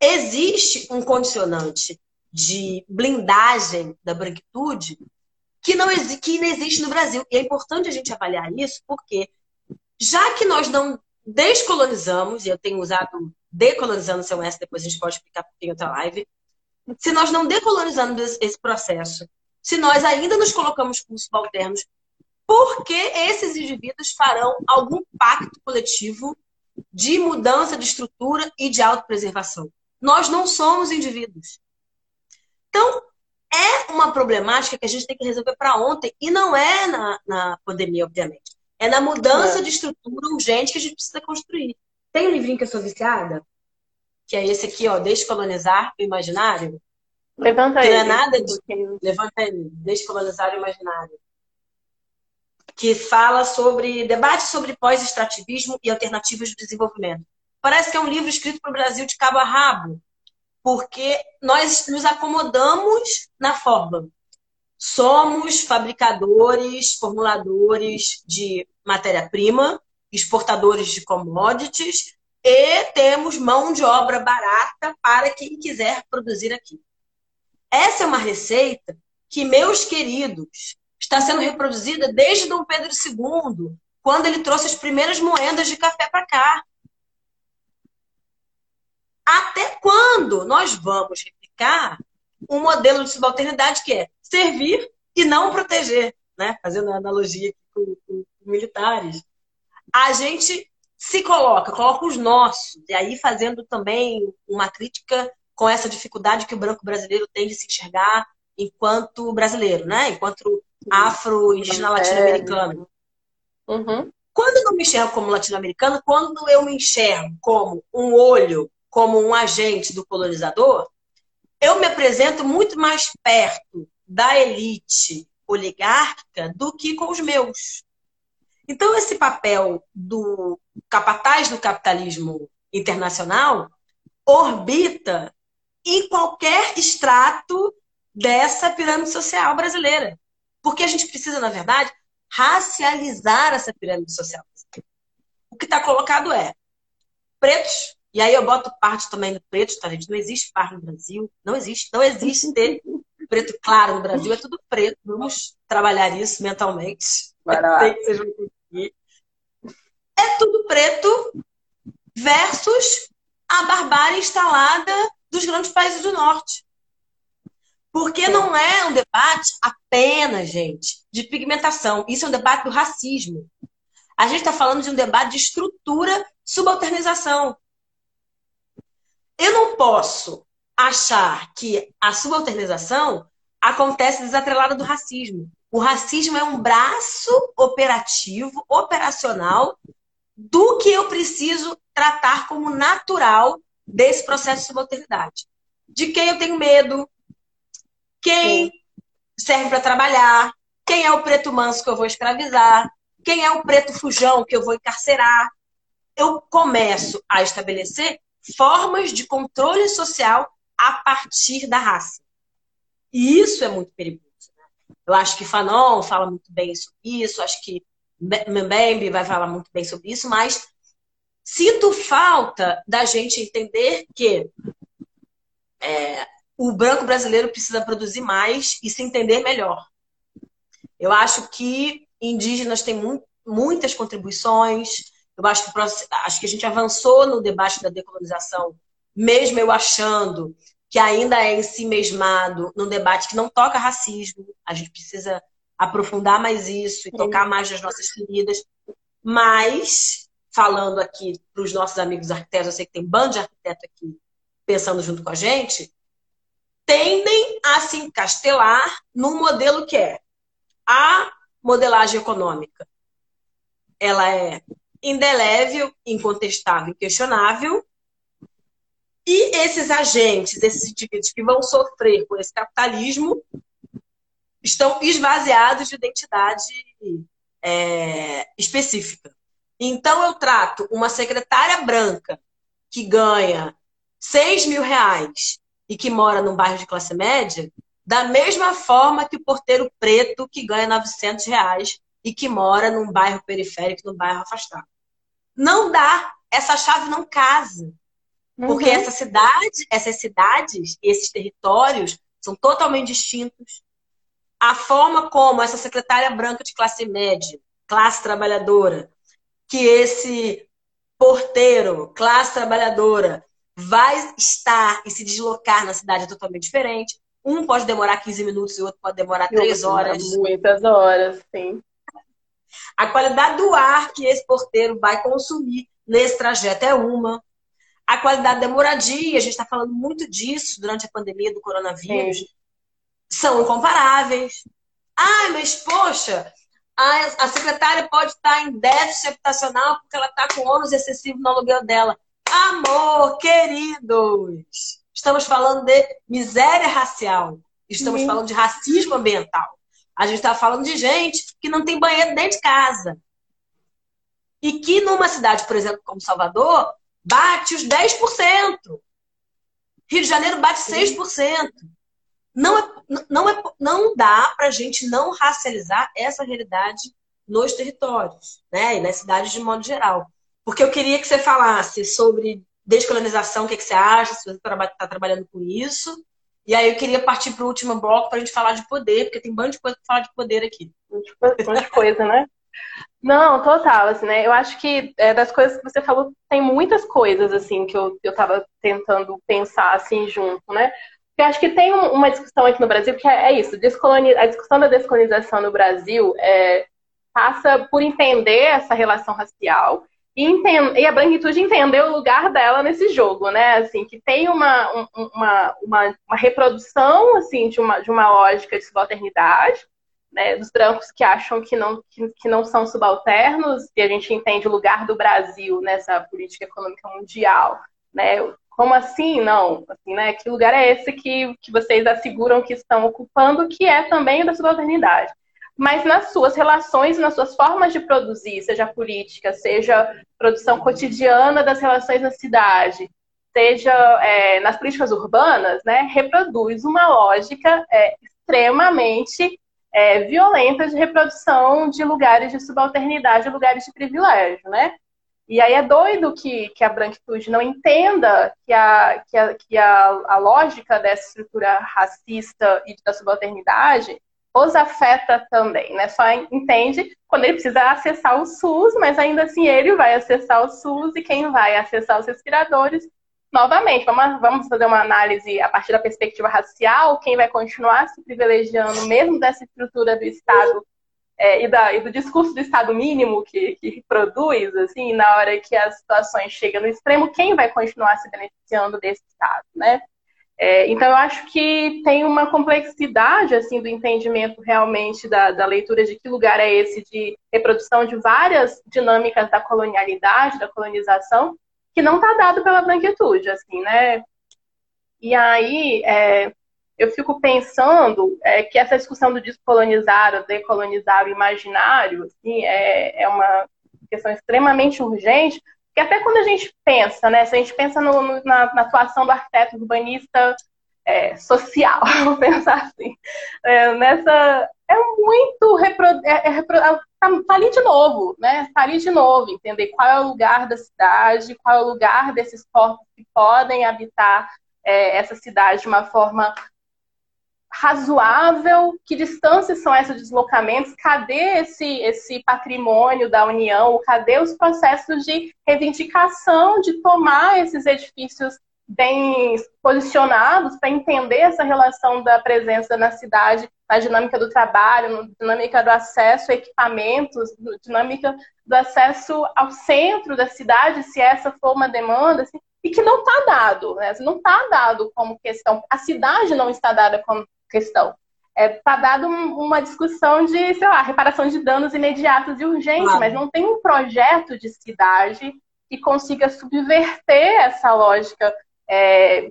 Speaker 2: existe um condicionante de blindagem da branquitude que não, que não existe no Brasil. E é importante a gente avaliar isso, porque já que nós não descolonizamos, e eu tenho usado decolonizando seu S, depois a gente pode explicar em outra live, se nós não decolonizamos esse processo, se nós ainda nos colocamos como subalternos, por que esses indivíduos farão algum pacto coletivo de mudança de estrutura e de autopreservação? Nós não somos indivíduos. Então, é uma problemática que a gente tem que resolver para ontem, e não é na, na pandemia, obviamente. É na mudança é. de estrutura urgente que a gente precisa construir. Tem um livrinho que eu sou viciada, que é esse aqui, ó, Descolonizar o Imaginário.
Speaker 1: Levanta aí.
Speaker 2: Não é nada de... Levanta aí. Descolonizar o Imaginário. Que fala sobre debate sobre pós-extrativismo e alternativas de desenvolvimento. Parece que é um livro escrito para o Brasil de cabo a rabo, porque nós nos acomodamos na forma. Somos fabricadores, formuladores de matéria-prima, exportadores de commodities e temos mão de obra barata para quem quiser produzir aqui. Essa é uma receita que, meus queridos, está sendo reproduzida desde Dom Pedro II, quando ele trouxe as primeiras moedas de café para cá. Até quando nós vamos replicar um modelo de subalternidade que é servir e não proteger, né? Fazendo analogia com, com, com militares. A gente se coloca, coloca os nossos, e aí fazendo também uma crítica com essa dificuldade que o branco brasileiro tem de se enxergar enquanto brasileiro, né? Enquanto afro-indígena latino-americano. Uhum. Quando eu não me enxergo como latino-americano, quando eu me enxergo como um olho como um agente do colonizador, eu me apresento muito mais perto da elite oligárquica do que com os meus. Então, esse papel do capataz do capitalismo internacional orbita em qualquer extrato dessa pirâmide social brasileira. Porque a gente precisa, na verdade, racializar essa pirâmide social. O que está colocado é pretos e aí eu boto parte também do preto, tá, gente? Não existe par no Brasil. Não existe. Não existe ter preto claro no Brasil. É tudo preto. Vamos trabalhar isso mentalmente. Vão conseguir. é tudo preto versus a barbárie instalada dos grandes países do norte. Porque não é um debate apenas, gente, de pigmentação. Isso é um debate do racismo. A gente está falando de um debate de estrutura, subalternização. Eu não posso achar que a subalternização acontece desatrelada do racismo. O racismo é um braço operativo, operacional, do que eu preciso tratar como natural desse processo de subalternidade. De quem eu tenho medo, quem serve para trabalhar, quem é o preto manso que eu vou escravizar, quem é o preto fujão que eu vou encarcerar. Eu começo a estabelecer formas de controle social a partir da raça. E isso é muito perigoso. Né? Eu acho que Fanon fala muito bem sobre isso, acho que Mbembe vai falar muito bem sobre isso, mas sinto falta da gente entender que é, o branco brasileiro precisa produzir mais e se entender melhor. Eu acho que indígenas têm mu muitas contribuições. Eu acho que, acho que a gente avançou no debate da decolonização, mesmo eu achando que ainda é em si mesmado num debate que não toca racismo. A gente precisa aprofundar mais isso e tocar mais nas nossas feridas. Mas, falando aqui para os nossos amigos arquitetos, eu sei que tem bando de arquiteto aqui pensando junto com a gente, tendem a se encastelar num modelo que é a modelagem econômica. Ela é indelével, incontestável, inquestionável. E esses agentes, esses indivíduos que vão sofrer com esse capitalismo, estão esvaziados de identidade é, específica. Então, eu trato uma secretária branca que ganha 6 mil reais e que mora num bairro de classe média, da mesma forma que o porteiro preto que ganha 900 reais e que mora num bairro periférico, num bairro afastado. Não dá. Essa chave não casa. Porque uhum. essa cidade, essas cidades, esses territórios são totalmente distintos. A forma como essa secretária branca de classe média, classe trabalhadora, que esse porteiro, classe trabalhadora, vai estar e se deslocar na cidade é totalmente diferente. Um pode demorar 15 minutos e o outro pode demorar 3 horas.
Speaker 1: Muitas horas, sim.
Speaker 2: A qualidade do ar que esse porteiro vai consumir nesse trajeto é uma. A qualidade da moradia, a gente está falando muito disso durante a pandemia do coronavírus, sim. são incomparáveis. Ai, mas poxa, a, a secretária pode estar em déficit habitacional porque ela está com ônus excessivo no aluguel dela. Amor, queridos! Estamos falando de miséria racial. Estamos falando de racismo ambiental. A gente está falando de gente que não tem banheiro dentro de casa. E que numa cidade, por exemplo, como Salvador, bate os 10%. Rio de Janeiro bate 6%. Não, é, não, é, não dá para a gente não racializar essa realidade nos territórios, né? E nas cidades de modo geral. Porque eu queria que você falasse sobre descolonização, o que, que você acha, se você está trabalhando com isso. E aí eu queria partir para o último bloco para a gente falar de poder, porque tem um bando de coisa para falar de poder aqui.
Speaker 1: Um monte de coisa, né? Não, total, assim, né? Eu acho que é, das coisas que você falou, tem muitas coisas, assim, que eu, eu tava tentando pensar, assim, junto, né? Porque eu acho que tem uma discussão aqui no Brasil que é, é isso, a discussão da descolonização no Brasil é, passa por entender essa relação racial e, e a branquitude entender o lugar dela nesse jogo, né? Assim, que tem uma, uma, uma, uma reprodução assim, de, uma, de uma lógica de subalternidade, né? dos brancos que acham que não, que, que não são subalternos, e a gente entende o lugar do Brasil nessa política econômica mundial. Né? Como assim? Não. Assim, né? Que lugar é esse que, que vocês asseguram que estão ocupando, que é também da subalternidade? Mas nas suas relações, nas suas formas de produzir, seja política, seja produção cotidiana das relações na cidade, seja é, nas políticas urbanas, né, reproduz uma lógica é, extremamente é, violenta de reprodução de lugares de subalternidade, lugares de privilégio, né? E aí é doido que, que a branquitude não entenda que, a, que, a, que a, a lógica dessa estrutura racista e da subalternidade os afeta também, né? Só entende quando ele precisa acessar o SUS, mas ainda assim ele vai acessar o SUS e quem vai acessar os respiradores novamente, vamos, fazer uma análise a partir da perspectiva racial, quem vai continuar se privilegiando, mesmo dessa estrutura do Estado é, e, da, e, do discurso do Estado mínimo que, que produz, assim, na hora que as situações chegam no extremo, quem vai continuar se beneficiando desse Estado, né? É, então, eu acho que tem uma complexidade assim do entendimento realmente da, da, leitura de que lugar é esse de reprodução de várias dinâmicas da colonialidade, da colonização, que não está dado pela branquitude, assim, né? E aí é, eu fico pensando é, que essa discussão do descolonizar, o decolonizar o imaginário, assim, é, é uma questão extremamente urgente, porque até quando a gente pensa, né, se a gente pensa no, no, na, na, atuação do arquiteto urbanista é, social, vamos pensar assim, é, nessa é muito repro, é, é repro, tá, tá, ali de novo, né? Tá ali de novo, entender qual é o lugar da cidade, qual é o lugar desses corpos que podem habitar é, essa cidade de uma forma razoável, que distâncias são esses deslocamentos, cadê esse, esse patrimônio da União, cadê os processos de reivindicação, de tomar esses edifícios bem posicionados para entender essa relação da presença na cidade, na dinâmica do trabalho, na dinâmica do acesso a equipamentos, na dinâmica do acesso ao centro da cidade, se essa for uma demanda, assim, e que não está dado, né? não está dado como questão, a cidade não está dada como questão. Está é, tá dado uma discussão de, sei lá, reparação de danos imediatos e urgentes, mas não tem um projeto de cidade que consiga subverter essa lógica é,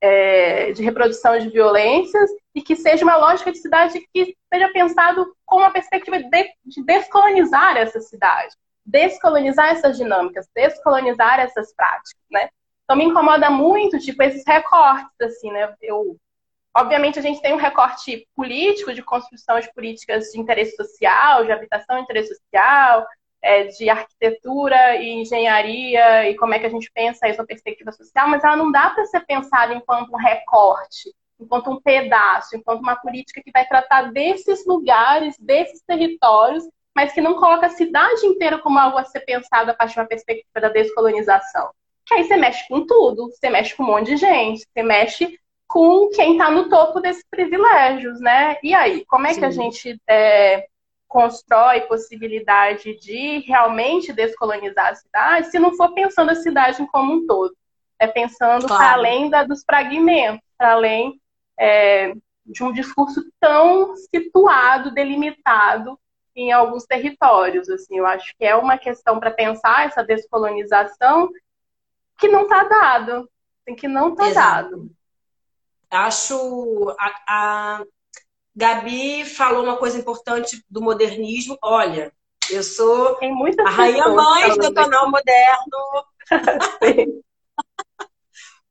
Speaker 1: é, de reprodução de violências e que seja uma lógica de cidade que seja pensado com uma perspectiva de, de descolonizar essa cidade, descolonizar essas dinâmicas, descolonizar essas práticas, né? Então me incomoda muito, tipo, esses recortes, assim, né? Eu, obviamente a gente tem um recorte político de construção de políticas de interesse social, de habitação de interesse social, é, de arquitetura e engenharia e como é que a gente pensa isso na perspectiva social, mas ela não dá para ser pensada enquanto um recorte, enquanto um pedaço, enquanto uma política que vai tratar desses lugares, desses territórios, mas que não coloca a cidade inteira como algo a ser pensado a partir de uma perspectiva da descolonização. Que aí você mexe com tudo, você mexe com um monte de gente, você mexe com quem está no topo desses privilégios, né? E aí, como é Sim. que a gente é, constrói possibilidade de realmente descolonizar a cidade se não for pensando a cidade como um todo. É pensando claro. para além da, dos fragmentos, para além é, de um discurso tão situado, delimitado em alguns territórios. Assim, eu acho que é uma questão para pensar essa descolonização que não está dado, que não está dado.
Speaker 2: Acho a, a, Gabi falou uma coisa importante do modernismo. Olha, eu sou a rainha mãe do canal moderno.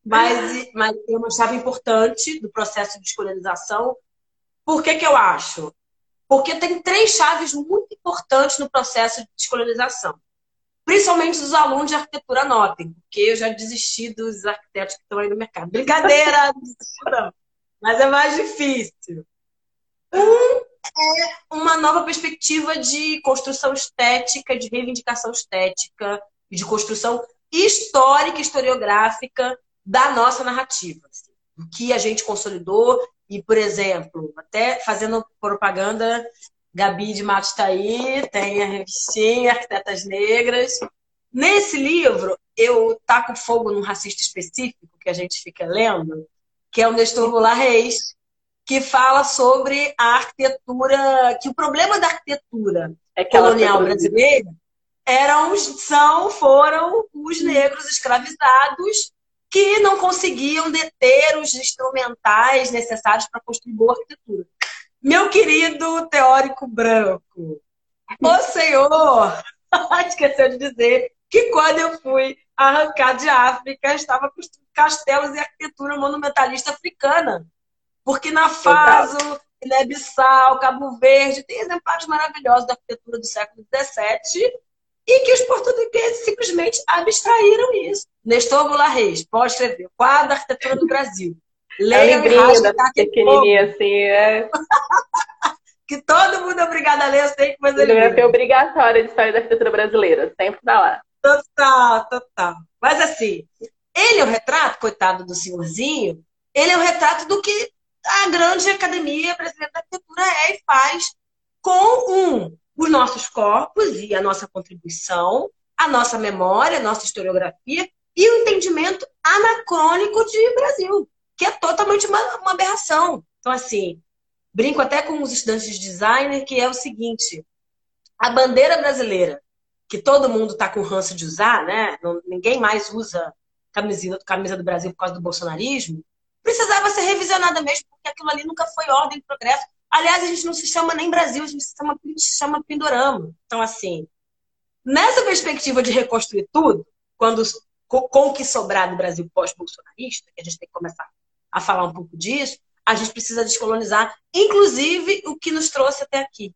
Speaker 2: mas, mas tem uma chave importante do processo de descolonização. Por que, que eu acho? Porque tem três chaves muito importantes no processo de descolonização. Principalmente os alunos de arquitetura notem, porque eu já desisti dos arquitetos que estão aí no mercado. Brincadeira, não, mas é mais difícil. Um é uma nova perspectiva de construção estética, de reivindicação estética, de construção histórica, historiográfica da nossa narrativa. Assim, que a gente consolidou e, por exemplo, até fazendo propaganda, Gabi de Matos está aí, tem a revistinha Arquitetas Negras. Nesse livro, eu taco fogo num racista específico que a gente fica lendo, que é o Nestor Goulart Reis, que fala sobre a arquitetura, que o problema da arquitetura é colonial brasileira eram, são, foram os negros escravizados que não conseguiam deter os instrumentais necessários para construir boa arquitetura. Meu querido teórico branco, o senhor esqueceu de dizer que quando eu fui arrancar de África, estava construindo castelos e arquitetura monumentalista africana. Porque na Faso, Guiné-Bissau, Cabo Verde, tem exemplares maravilhosos da arquitetura do século XVII e que os portugueses simplesmente abstraíram isso. Nestor Goulart Reis, pode escrever, quadro da arquitetura do Brasil.
Speaker 1: Leia o livrinho da pequenininha assim, é...
Speaker 2: que todo mundo é obrigado a ler, eu sei que você
Speaker 1: Bibliografia é obrigatória de história da arquitetura brasileira, sempre tá lá.
Speaker 2: Total, total. Mas assim, ele é o retrato, coitado do senhorzinho, ele é o retrato do que a grande academia brasileira da arquitetura é e faz com um, os nossos corpos e a nossa contribuição, a nossa memória, a nossa historiografia e o entendimento anacrônico de Brasil, que é totalmente uma, uma aberração. Então, assim, brinco até com os estudantes de design, que é o seguinte: a bandeira brasileira, que todo mundo está com ranço de usar, né? ninguém mais usa camisa, camisa do Brasil por causa do bolsonarismo, precisava ser revisionada mesmo, porque aquilo ali nunca foi ordem e progresso. Aliás, a gente não se chama nem Brasil, a gente se chama, se chama Pindorama. Então, assim, nessa perspectiva de reconstruir tudo, quando com o que sobrar do Brasil pós-bolsonarista, que a gente tem que começar a falar um pouco disso, a gente precisa descolonizar, inclusive o que nos trouxe até aqui.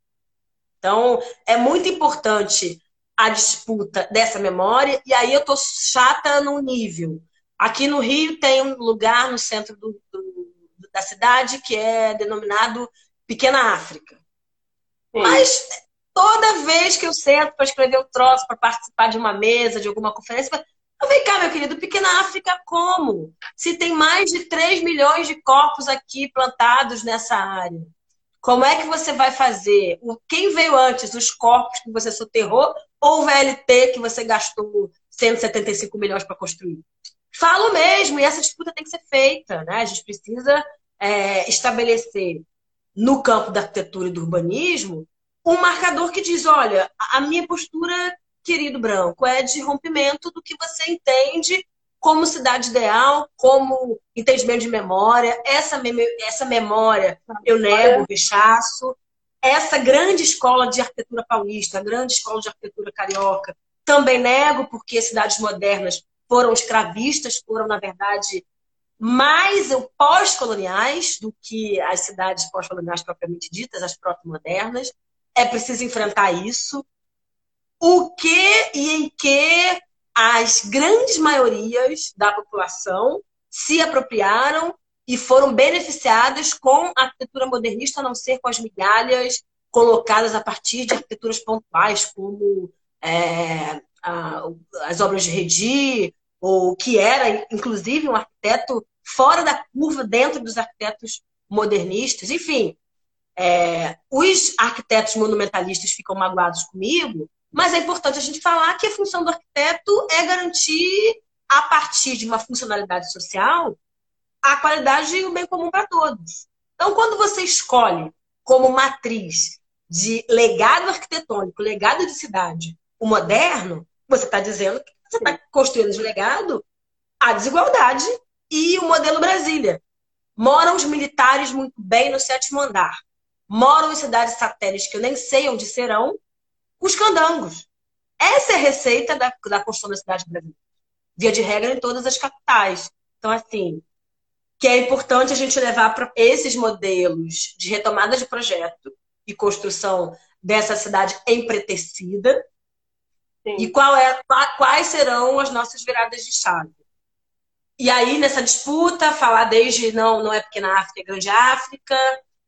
Speaker 2: Então, é muito importante a disputa dessa memória, e aí eu tô chata num nível. Aqui no Rio tem um lugar no centro do, do, da cidade que é denominado Pequena África. Sim. Mas toda vez que eu sento para escrever um troço, para participar de uma mesa, de alguma conferência, eu vem cá, meu querido, Pequena África como? Se tem mais de 3 milhões de corpos aqui plantados nessa área. Como é que você vai fazer? Quem veio antes, os corpos que você soterrou ou o VLT que você gastou 175 milhões para construir? Falo mesmo, e essa disputa tem que ser feita. Né? A gente precisa é, estabelecer no campo da arquitetura e do urbanismo, um marcador que diz: olha, a minha postura, querido branco, é de rompimento do que você entende como cidade ideal, como entendimento de memória. Essa, essa memória eu nego, rechaço. Essa grande escola de arquitetura paulista, a grande escola de arquitetura carioca, também nego, porque cidades modernas foram escravistas, foram, na verdade, mais pós-coloniais do que as cidades pós-coloniais propriamente ditas, as proto-modernas. É preciso enfrentar isso. O que e em que as grandes maiorias da população se apropriaram e foram beneficiadas com a arquitetura modernista, a não ser com as migalhas colocadas a partir de arquiteturas pontuais, como é, a, as obras de Redi, ou que era, inclusive, um arquiteto fora da curva dentro dos arquitetos modernistas. Enfim, é, os arquitetos monumentalistas ficam magoados comigo, mas é importante a gente falar que a função do arquiteto é garantir, a partir de uma funcionalidade social, a qualidade e o bem comum para todos. Então, quando você escolhe como matriz de legado arquitetônico, legado de cidade, o moderno, você está dizendo que você está construindo de legado a desigualdade e o modelo Brasília. Moram os militares muito bem no sétimo andar. Moram em cidades satélites que eu nem sei onde serão, os candangos. Essa é a receita da, da construção da cidade brasileira. Via de regra em todas as capitais. Então, assim, que é importante a gente levar para esses modelos de retomada de projeto e construção dessa cidade empretecida, Sim. E qual é, quais serão as nossas viradas de chave. E aí, nessa disputa, falar desde não, não é pequena África, é grande África,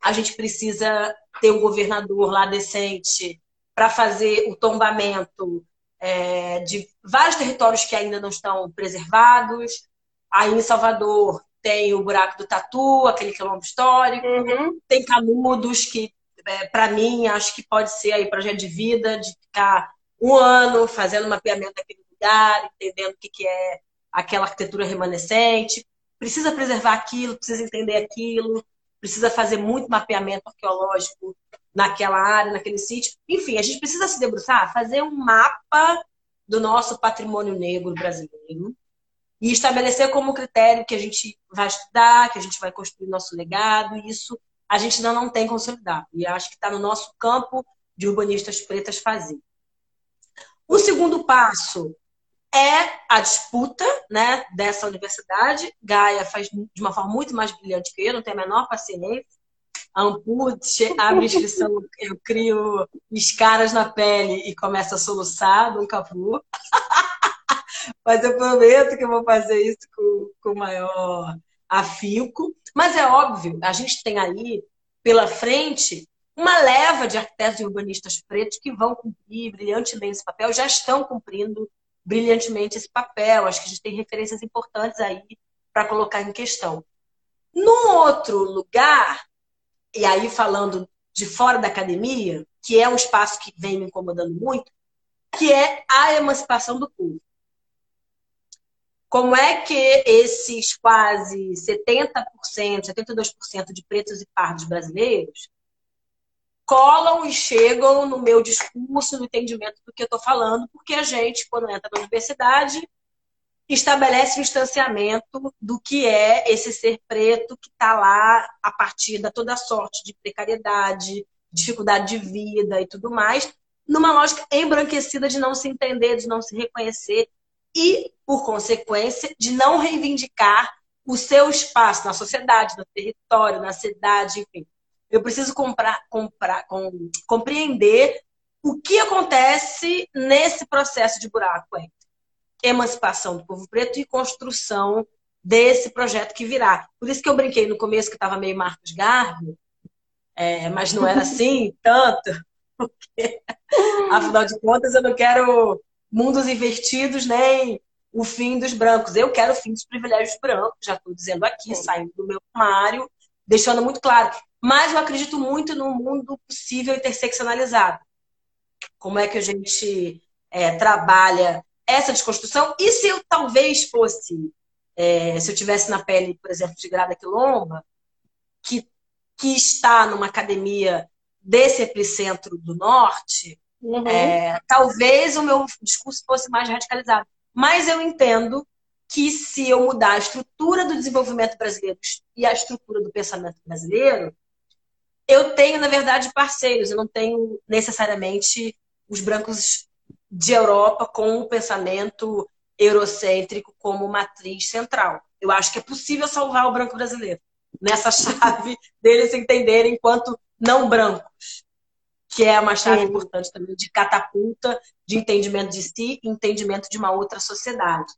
Speaker 2: a gente precisa ter um governador lá decente para fazer o tombamento é, de vários territórios que ainda não estão preservados. Aí em Salvador tem o buraco do Tatu, aquele quilombo histórico, uhum. tem Canudos, que é, para mim acho que pode ser aí projeto de vida, de ficar um ano fazendo mapeamento daquele lugar, entendendo o que, que é aquela arquitetura remanescente. Precisa preservar aquilo, precisa entender aquilo, precisa fazer muito mapeamento arqueológico naquela área, naquele sítio. Enfim, a gente precisa se debruçar, fazer um mapa do nosso patrimônio negro brasileiro e estabelecer como critério que a gente vai estudar, que a gente vai construir nosso legado. E isso a gente ainda não tem consolidado. E acho que está no nosso campo de urbanistas pretas fazer. O segundo passo é a disputa né, dessa universidade. Gaia faz de uma forma muito mais brilhante que eu, não tenho a menor paciência. A Amput abre inscrição, eu crio escaras na pele e começo a soluçar, nunca vou. Mas eu prometo que eu vou fazer isso com, com maior afinco. Mas é óbvio, a gente tem aí pela frente uma leva de arquitetos e urbanistas pretos que vão cumprir brilhantemente esse papel, já estão cumprindo brilhantemente esse papel. Acho que a gente tem referências importantes aí para colocar em questão. Num outro lugar, e aí falando de fora da academia, que é um espaço que vem me incomodando muito, que é a emancipação do povo. Como é que esses quase 70%, 72% de pretos e pardos brasileiros colam e chegam no meu discurso, no entendimento do que eu estou falando, porque a gente, quando entra na universidade, estabelece o distanciamento do que é esse ser preto que está lá a partir da toda sorte de precariedade, dificuldade de vida e tudo mais, numa lógica embranquecida de não se entender, de não se reconhecer e, por consequência, de não reivindicar o seu espaço na sociedade, no território, na cidade, enfim. Eu preciso comprar, comprar, com, compreender o que acontece nesse processo de buraco entre emancipação do povo preto e construção desse projeto que virá. Por isso que eu brinquei no começo que estava meio Marcos Garbo, é, mas não era assim tanto, porque, afinal de contas, eu não quero mundos invertidos nem o fim dos brancos. Eu quero o fim dos privilégios brancos, já estou dizendo aqui, saindo do meu armário, deixando muito claro. Mas eu acredito muito no mundo possível interseccionalizado. Como é que a gente é, trabalha essa desconstrução? E se eu talvez fosse, é, se eu tivesse na pele, por exemplo, de Grada Quilomba, que, que está numa academia desse epicentro do norte, uhum. é, talvez o meu discurso fosse mais radicalizado. Mas eu entendo que se eu mudar a estrutura do desenvolvimento brasileiro e a estrutura do pensamento brasileiro, eu tenho, na verdade, parceiros, eu não tenho necessariamente os brancos de Europa com o pensamento eurocêntrico como matriz central. Eu acho que é possível salvar o branco brasileiro nessa chave deles entenderem enquanto não brancos, que é uma chave Sim. importante também de catapulta, de entendimento de si, entendimento de uma outra sociedade.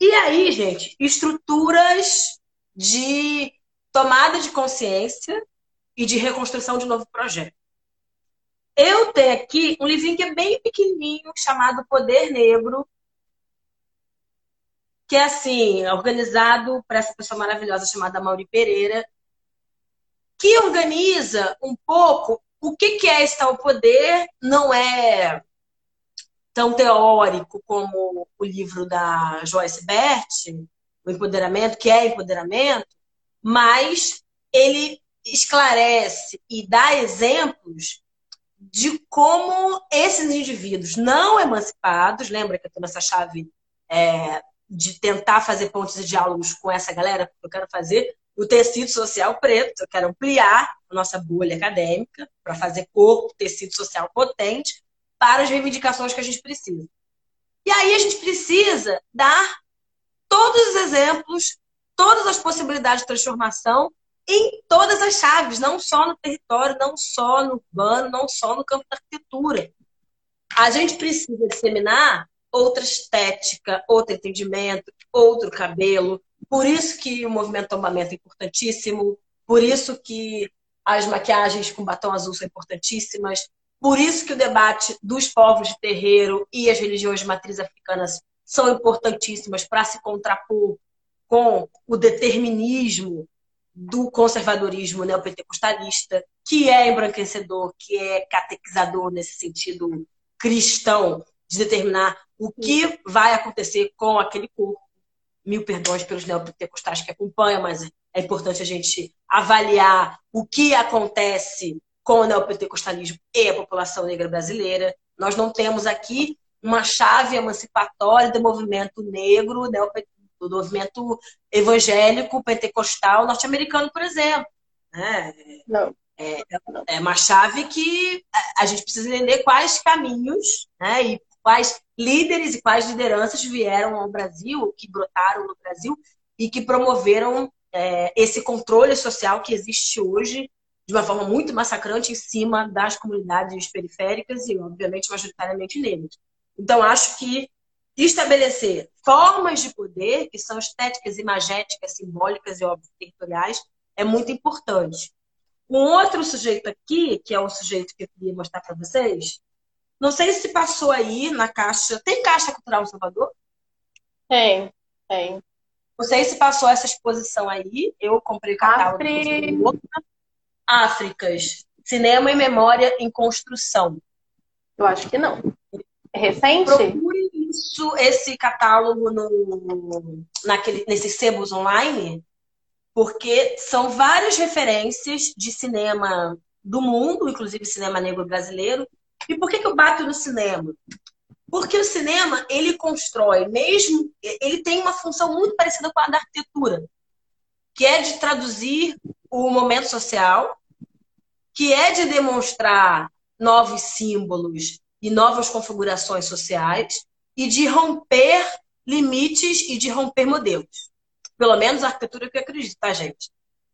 Speaker 2: E aí, gente, estruturas de tomada de consciência e de reconstrução de novo projeto. Eu tenho aqui um livrinho que é bem pequenininho, chamado Poder Negro, que é assim, organizado por essa pessoa maravilhosa chamada Mauri Pereira, que organiza um pouco o que, que é esse tal poder, não é tão teórico como o livro da Joyce Bert, o empoderamento, que é empoderamento, mas ele esclarece e dá exemplos de como esses indivíduos não emancipados, lembra que eu estou nessa chave é, de tentar fazer pontos e diálogos com essa galera, porque eu quero fazer o tecido social preto, eu quero ampliar a nossa bolha acadêmica para fazer corpo, tecido social potente para as reivindicações que a gente precisa. E aí a gente precisa dar todos os exemplos, todas as possibilidades de transformação em todas as chaves, não só no território, não só no urbano, não só no campo da arquitetura. A gente precisa disseminar outra estética, outro entendimento, outro cabelo. Por isso que o movimento tombamento é importantíssimo, por isso que as maquiagens com batom azul são importantíssimas, por isso que o debate dos povos de terreiro e as religiões de matriz africanas são importantíssimas para se contrapor com o determinismo do conservadorismo neopentecostalista, que é embranquecedor, que é catequizador nesse sentido cristão, de determinar o que vai acontecer com aquele corpo. Mil perdões pelos neopentecostais que acompanham, mas é importante a gente avaliar o que acontece com o neopentecostalismo e a população negra brasileira. Nós não temos aqui uma chave emancipatória do movimento negro do movimento evangélico pentecostal norte-americano, por exemplo. Né? Não. É, é uma chave que a gente precisa entender quais caminhos né, e quais líderes e quais lideranças vieram ao Brasil, que brotaram no Brasil e que promoveram é, esse controle social que existe hoje de uma forma muito massacrante em cima das comunidades periféricas e, obviamente, majoritariamente negras. Então, acho que estabelecer formas de poder que são estéticas, imagéticas, simbólicas e óbvio territoriais é muito importante. Um outro sujeito aqui, que é o sujeito que eu queria mostrar para vocês, não sei se passou aí na caixa. Tem caixa cultural em Salvador?
Speaker 1: Tem, tem.
Speaker 2: Não sei se passou essa exposição aí. Eu comprei o catálogo. Afri... Áfricas. Cinema e Memória em Construção.
Speaker 1: Eu acho que não. É recente?
Speaker 2: Procure isso, esse catálogo no, naquele, nesses sebos online, porque são várias referências de cinema do mundo, inclusive cinema negro brasileiro. E por que, que eu bato no cinema? Porque o cinema, ele constrói, mesmo, ele tem uma função muito parecida com a da arquitetura, que é de traduzir o momento social, que é de demonstrar novos símbolos e novas configurações sociais e de romper limites e de romper modelos. Pelo menos a arquitetura que eu acredito, tá, gente?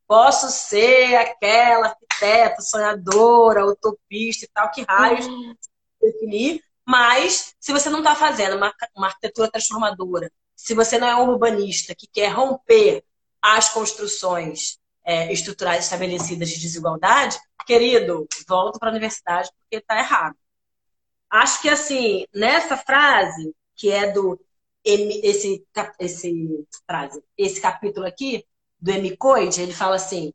Speaker 2: Posso ser aquela arquiteta sonhadora, utopista e tal, que raios hum. definir, mas se você não está fazendo uma, uma arquitetura transformadora, se você não é um urbanista que quer romper as construções é, estruturais estabelecidas de desigualdade, querido, volta para a universidade porque está errado. Acho que assim, nessa frase, que é do esse, esse frase, esse capítulo aqui do Emicoide, ele fala assim: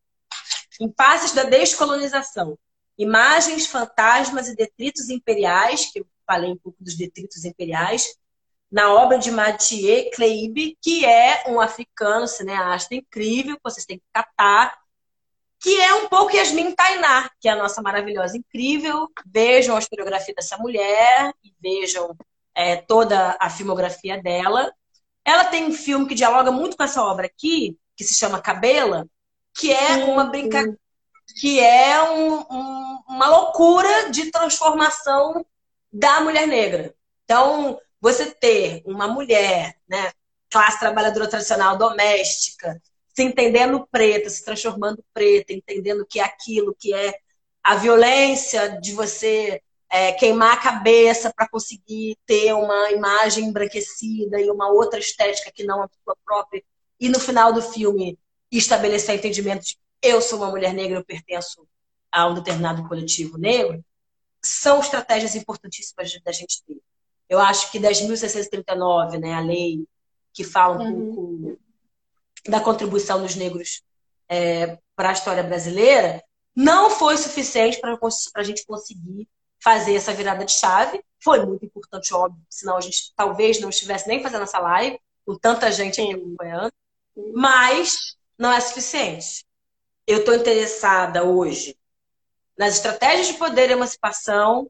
Speaker 2: impasses da descolonização, imagens, fantasmas e detritos imperiais, que eu falei um pouco dos detritos imperiais, na obra de Mathieu Kleibe, que é um africano cineasta incrível, que vocês têm que catar, que é um pouco Yasmin Tainá, que é a nossa maravilhosa incrível. Vejam a historiografia dessa mulher e vejam é, toda a filmografia dela. Ela tem um filme que dialoga muito com essa obra aqui, que se chama Cabela, que é uma brincadeira, que é um, um, uma loucura de transformação da mulher negra. Então, você ter uma mulher, né, classe trabalhadora tradicional doméstica, se entendendo preta, se transformando preta, entendendo que é aquilo, que é a violência de você é, queimar a cabeça para conseguir ter uma imagem embranquecida e uma outra estética que não a sua própria, e no final do filme estabelecer entendimento de eu sou uma mulher negra, eu pertenço a um determinado coletivo negro, são estratégias importantíssimas da gente ter. Eu acho que 10.639, né, a lei que fala um uhum. pouco da contribuição dos negros é, para a história brasileira, não foi suficiente para a gente conseguir fazer essa virada de chave. Foi muito importante, óbvio, senão a gente talvez não estivesse nem fazendo essa live, com tanta gente aqui acompanhando, mas não é suficiente. Eu estou interessada hoje nas estratégias de poder e emancipação.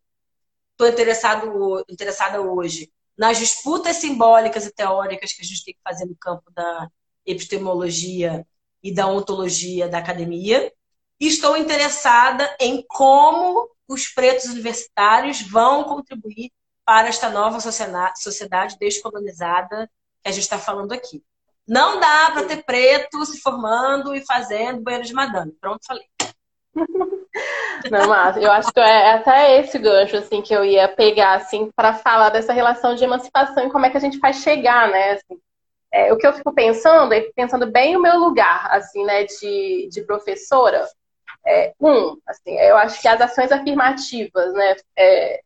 Speaker 2: Estou interessada hoje nas disputas simbólicas e teóricas que a gente tem que fazer no campo da epistemologia e da ontologia da academia. Estou interessada em como os pretos universitários vão contribuir para esta nova sociedade descolonizada que a gente está falando aqui. Não dá para ter preto se formando e fazendo banheiro de madame. Pronto, falei.
Speaker 1: Não, mas eu acho que é até esse gancho assim que eu ia pegar assim para falar dessa relação de emancipação e como é que a gente faz chegar, né? Assim, é, o que eu fico pensando é pensando bem o meu lugar, assim, né, de, de professora. É, um, assim, eu acho que as ações afirmativas, né, é,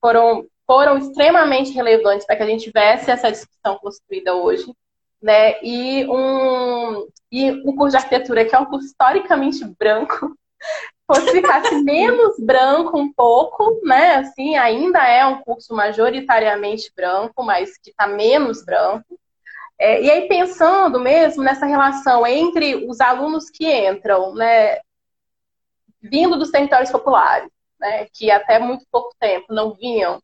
Speaker 1: foram foram extremamente relevantes para que a gente tivesse essa discussão construída hoje, né? E um e um curso de arquitetura que é um curso historicamente branco, fosse ficasse menos branco um pouco, né? Assim, ainda é um curso majoritariamente branco, mas que está menos branco. É, e aí pensando mesmo nessa relação entre os alunos que entram, né, vindo dos territórios populares, né, que até muito pouco tempo não vinham,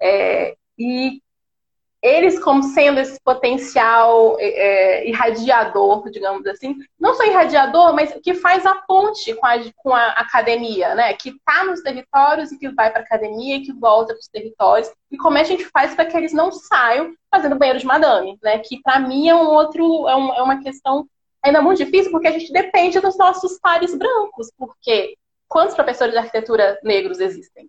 Speaker 1: é, e eles como sendo esse potencial é, é, irradiador, digamos assim, não só irradiador, mas que faz a ponte com a, com a academia, né? Que está nos territórios e que vai para a academia e que volta para os territórios. E como é que a gente faz para que eles não saiam fazendo banheiro de madame, né? Que para mim é um outro, é, um, é uma questão ainda muito difícil, porque a gente depende dos nossos pares brancos, porque quantos professores de arquitetura negros existem?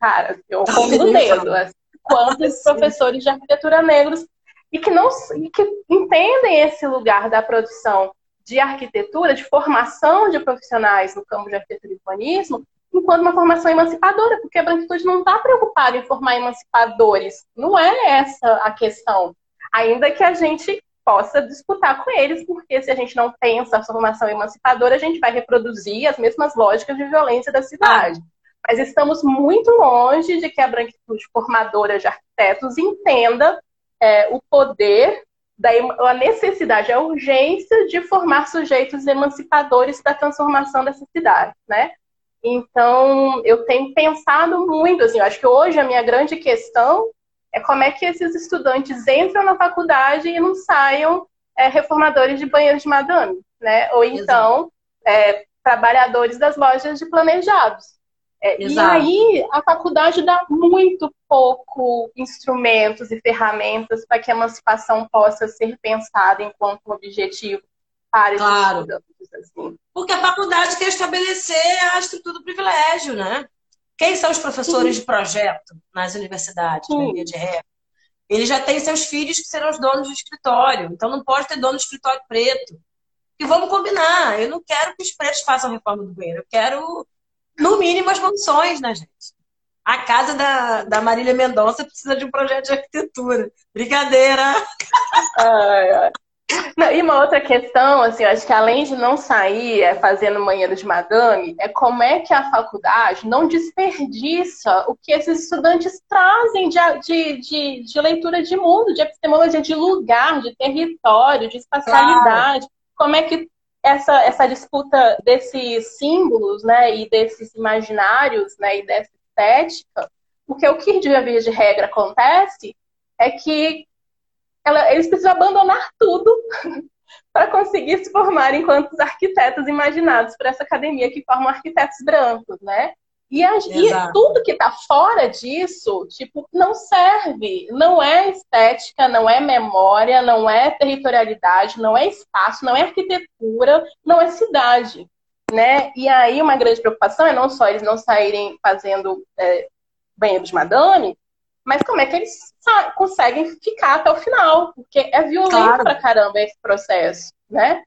Speaker 1: Cara, eu conto no dedo. Assim quantos professores de arquitetura negros e que não e que entendem esse lugar da produção de arquitetura, de formação de profissionais no campo de arquitetura e urbanismo, enquanto uma formação emancipadora, porque a branquitude não está preocupada em formar emancipadores. Não é essa a questão. Ainda que a gente possa disputar com eles, porque se a gente não pensa a formação emancipadora, a gente vai reproduzir as mesmas lógicas de violência da cidade. Mas estamos muito longe de que a branquitude formadora de arquitetos entenda é, o poder, da, a necessidade, a urgência de formar sujeitos emancipadores para a transformação dessa cidade, né? Então, eu tenho pensado muito, assim, eu acho que hoje a minha grande questão é como é que esses estudantes entram na faculdade e não saiam é, reformadores de banheiros de madame, né? Ou então, é, trabalhadores das lojas de planejados. É, e aí a faculdade dá muito pouco instrumentos e ferramentas para que a emancipação possa ser pensada enquanto objetivo para
Speaker 2: claro. estudantes. Assim. Porque a faculdade quer estabelecer a estrutura do privilégio, né? Quem são os professores Sim. de projeto nas universidades, na linha de regra? Eles já têm seus filhos que serão os donos do escritório, então não pode ter dono de escritório preto. E vamos combinar, eu não quero que os pretos façam reforma do banheiro, eu quero no mínimo, as mansões, né, gente? A casa da, da Marília Mendonça precisa de um projeto de arquitetura. Brincadeira!
Speaker 1: Ai, ai. Não, e uma outra questão, assim, acho que além de não sair é, fazendo manhã de madame, é como é que a faculdade não desperdiça o que esses estudantes trazem de, de, de, de leitura de mundo, de epistemologia, de lugar, de território, de espacialidade. Claro. Como é que essa, essa disputa desses símbolos, né, e desses imaginários, né, e dessa estética, porque o que de via de regra acontece é que ela, eles precisam abandonar tudo para conseguir se formar enquanto arquitetos imaginados por essa academia que formam arquitetos brancos, né? E, a, e, tudo que está fora disso, tipo, não serve. Não é estética, não é memória, não é territorialidade, não é espaço, não é arquitetura, não é cidade. Né? E aí uma grande preocupação é não só eles não saírem fazendo é, banheiro de madame, mas como é que eles conseguem ficar até o final, porque é violento claro. pra caramba esse processo, né?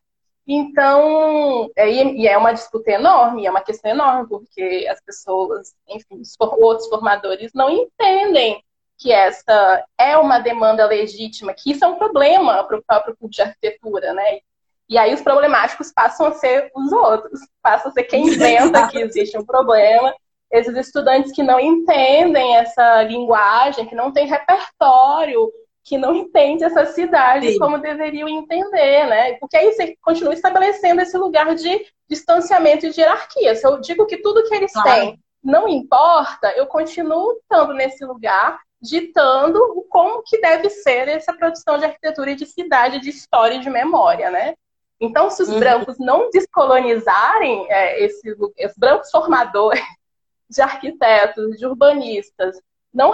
Speaker 1: Então, é, e é uma disputa enorme, é uma questão enorme, porque as pessoas, enfim, os outros formadores não entendem que essa é uma demanda legítima, que isso é um problema para o próprio curso de arquitetura, né? E aí os problemáticos passam a ser os outros, passam a ser quem inventa que existe um problema, esses estudantes que não entendem essa linguagem, que não têm repertório que não entende essa cidade Sim. como deveriam entender, né? Porque aí você continua estabelecendo esse lugar de distanciamento e de hierarquia. Se eu digo que tudo que eles claro. têm não importa, eu continuo estando nesse lugar, ditando como que deve ser essa produção de arquitetura e de cidade, de história e de memória, né? Então, se os uhum. brancos não descolonizarem é, esses, esses brancos formadores de arquitetos, de urbanistas, não,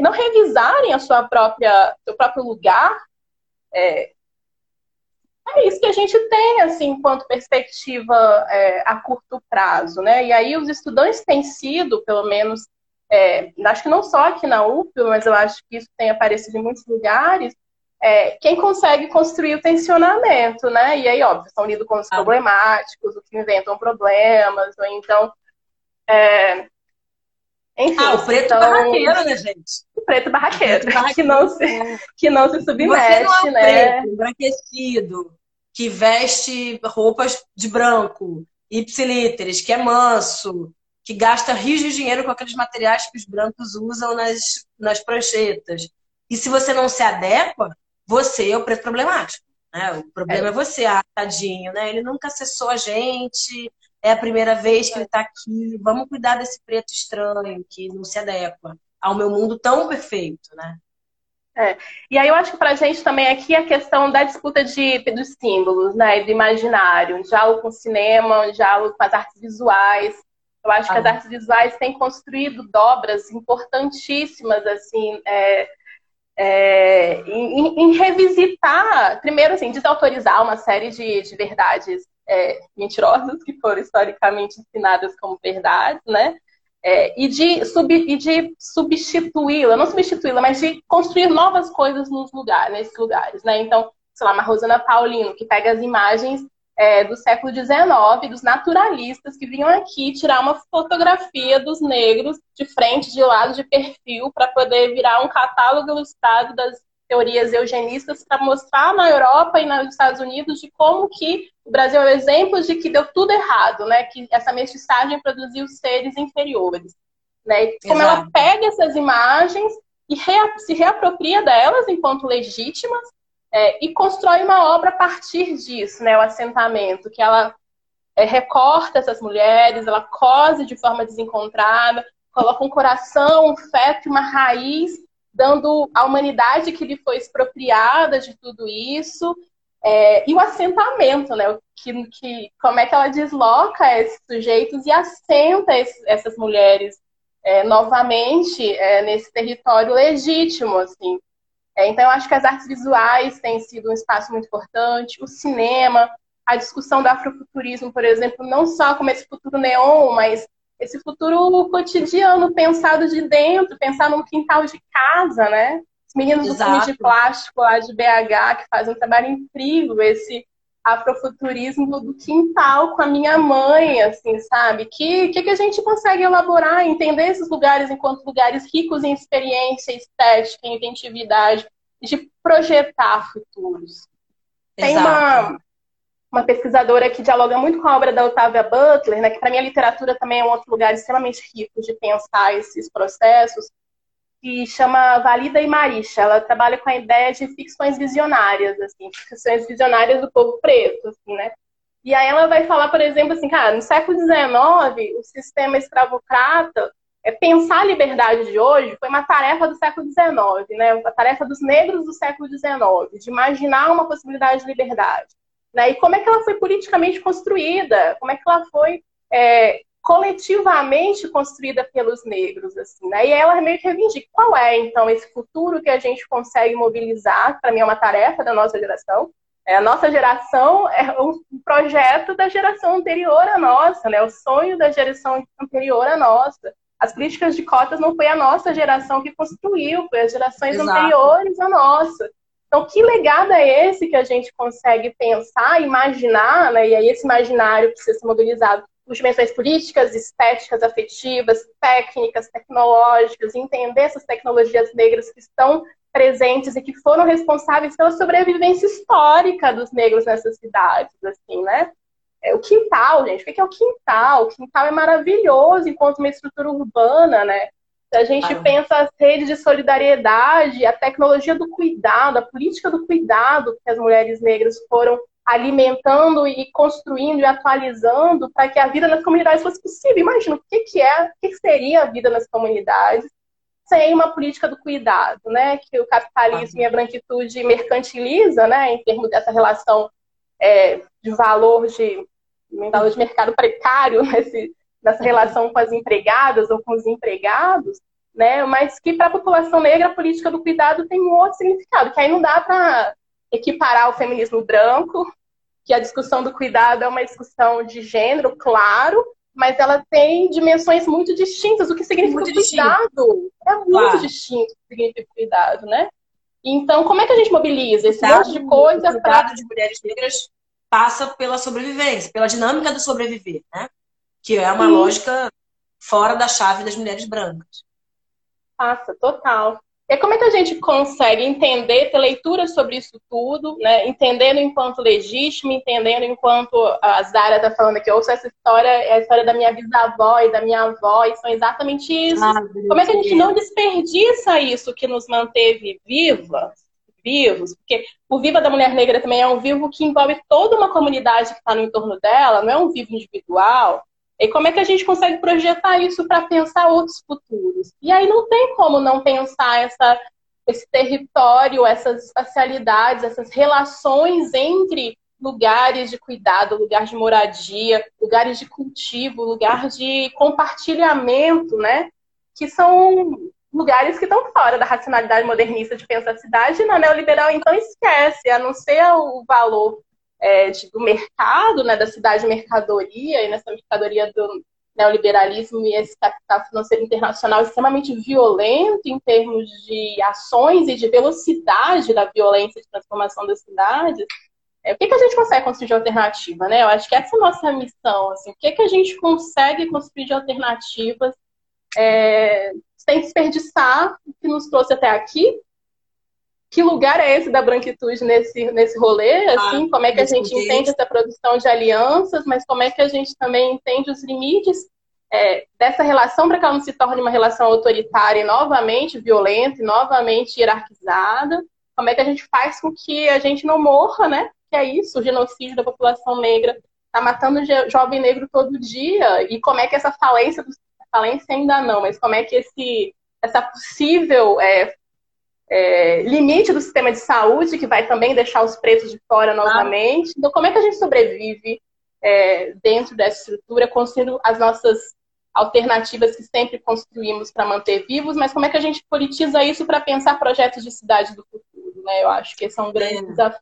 Speaker 1: não revisarem a sua própria, seu próprio lugar, é, é isso que a gente tem, assim, enquanto perspectiva é, a curto prazo, né? E aí os estudantes têm sido, pelo menos, é, acho que não só aqui na UP, mas eu acho que isso tem aparecido em muitos lugares, é, quem consegue construir o tensionamento, né? E aí, óbvio, estão lidando com os ah. problemáticos, os que inventam problemas, ou então é,
Speaker 2: enfim, ah, o preto então, barraqueiro, né, gente?
Speaker 1: O preto barraqueiro, preto barraqueiro. Que, não se, que não se submete,
Speaker 2: Você não é um
Speaker 1: né?
Speaker 2: preto, embranquecido, que veste roupas de branco, ipsilíteres, que é manso, que gasta rios de dinheiro com aqueles materiais que os brancos usam nas, nas pranchetas. E se você não se adequa, você é o preto problemático. Né? O problema é, é você, ah, tadinho, né? Ele nunca acessou a gente, é a primeira vez que ele está aqui. Vamos cuidar desse preto estranho que não se adequa ao meu mundo tão perfeito, né?
Speaker 1: É. E aí eu acho que para a gente também aqui a questão da disputa de, dos símbolos, né? Do imaginário, um diálogo com o cinema, um diálogo com as artes visuais. Eu acho ah. que as ah. artes visuais têm construído dobras importantíssimas, assim, é, é, em, em, revisitar, primeiro, assim, desautorizar uma série de, de verdades é, mentirosas que foram historicamente ensinadas como verdades, né? É, e de, sub, e de substituí-la, não substituí-la, mas de construir novas coisas nos lugares, nesses lugares, né? Então, sei lá, uma Rosana Paulino, que pega as imagens é, do século XIX, dos naturalistas que vinham aqui tirar uma fotografia dos negros de frente, de lado, de perfil, para poder virar um catálogo ilustrado das teorias eugenistas para mostrar na Europa e nos Estados Unidos de como que o Brasil é um exemplo de que deu tudo errado, né? Que essa mestiçagem produziu seres inferiores, né? E como Exato. ela pega essas imagens e se reapropria delas enquanto legítimas é, e constrói uma obra a partir disso, né? O assentamento, que ela é, recorta essas mulheres, ela cose de forma desencontrada, coloca um coração, um feto, uma raiz, dando a humanidade que lhe foi expropriada de tudo isso. É, e o assentamento, né? Que, que, como é que ela desloca esses sujeitos e assenta esse, essas mulheres é, novamente é, nesse território legítimo, assim. É, então, eu acho que as artes visuais têm sido um espaço muito importante, o cinema, a discussão do afrofuturismo, por exemplo, não só como esse futuro neon, mas esse futuro cotidiano, pensado de dentro, pensar num quintal de casa, né? Os meninos Exato. do filme de plástico lá de BH, que fazem um trabalho incrível, esse afrofuturismo do quintal com a minha mãe, assim, sabe? Que, que que a gente consegue elaborar, entender esses lugares enquanto lugares ricos em experiência estética, inventividade, de projetar futuros. Tem uma, uma pesquisadora que dialoga muito com a obra da Octavia Butler, né, que para mim a literatura também é um outro lugar extremamente rico de pensar esses processos, que chama Valida e Marisha. Ela trabalha com a ideia de ficções visionárias, assim, ficções visionárias do povo preto, assim, né? E aí ela vai falar, por exemplo, assim, cara, no século XIX, o sistema escravocrata, é, pensar a liberdade de hoje foi uma tarefa do século XIX, né? Uma tarefa dos negros do século XIX, de imaginar uma possibilidade de liberdade. Né? E como é que ela foi politicamente construída? Como é que ela foi é, coletivamente construída pelos negros, assim, né? E ela meio que reivindica qual é, então, esse futuro que a gente consegue mobilizar, para mim é uma tarefa da nossa geração, é, a nossa geração é um projeto da geração anterior à nossa, né? O sonho da geração anterior à nossa. As políticas de cotas não foi a nossa geração que construiu, foi as gerações Exato. anteriores à nossa. Então, que legado é esse que a gente consegue pensar, imaginar, né? E aí esse imaginário precisa ser mobilizado por dimensões políticas, estéticas, afetivas, técnicas, tecnológicas, entender essas tecnologias negras que estão presentes e que foram responsáveis pela sobrevivência histórica dos negros nessas cidades, assim, né? É, o quintal, gente, o que é o quintal? O quintal é maravilhoso enquanto uma estrutura urbana, né? A gente ah. pensa as redes de solidariedade, a tecnologia do cuidado, a política do cuidado que as mulheres negras foram alimentando e construindo e atualizando para que a vida nas comunidades fosse possível. Imagina o que, que é, o que seria a vida nas comunidades sem uma política do cuidado, né? Que o capitalismo e a branquitude mercantiliza, né? Em termos dessa relação é, de valor de, valor de mercado precário nesse, nessa relação com as empregadas ou com os empregados, né? Mas que para a população negra a política do cuidado tem um outro significado, que aí não dá para equiparar o feminismo branco que a discussão do cuidado é uma discussão de gênero, claro, mas ela tem dimensões muito distintas. O que significa muito cuidado distinto. é muito claro. distinto o que significa cuidado, né? Então, como é que a gente mobiliza esse cuidado, monte de coisa para.
Speaker 2: O cuidado de mulheres negras passa pela sobrevivência, pela dinâmica do sobreviver, né? Que é uma lógica fora da chave das mulheres brancas.
Speaker 1: Passa, total. E como é que a gente consegue entender, ter leitura sobre isso tudo, né? entendendo enquanto legítimo, entendendo enquanto a Zara está falando aqui, ouço essa história, é a história da minha bisavó e da minha avó, e são exatamente isso. Ah, como é que a gente não desperdiça isso que nos manteve vivas, vivos? Porque o Viva da Mulher Negra também é um vivo que envolve toda uma comunidade que está no entorno dela, não é um vivo individual. E como é que a gente consegue projetar isso para pensar outros futuros? E aí não tem como não pensar essa, esse território, essas espacialidades, essas relações entre lugares de cuidado, lugar de moradia, lugares de cultivo, lugar de compartilhamento, né? Que são lugares que estão fora da racionalidade modernista de pensar a cidade, na neoliberal então esquece, a não ser o valor é, de, do mercado, né, da cidade mercadoria, e nessa mercadoria do neoliberalismo e esse capital financeiro internacional extremamente violento em termos de ações e de velocidade da violência de transformação das cidades, é, o que, que a gente consegue construir de alternativa, né? Eu acho que essa é a nossa missão, assim, o que, que a gente consegue construir de alternativas é, sem desperdiçar o que nos trouxe até aqui. Que lugar é esse da branquitude nesse, nesse rolê? Assim, ah, como é que a gente entende essa produção de alianças, mas como é que a gente também entende os limites é, dessa relação para que ela não se torne uma relação autoritária e novamente violenta e novamente hierarquizada? Como é que a gente faz com que a gente não morra, né? Que é isso, o genocídio da população negra está matando jovem negro todo dia e como é que essa falência falência ainda não, mas como é que esse, essa possível é, é, limite do sistema de saúde, que vai também deixar os pretos de fora novamente. Então, como é que a gente sobrevive é, dentro dessa estrutura, construindo as nossas alternativas que sempre construímos para manter vivos, mas como é que a gente politiza isso para pensar projetos de cidade do futuro? Né? Eu acho que esse é um grande é. desafio.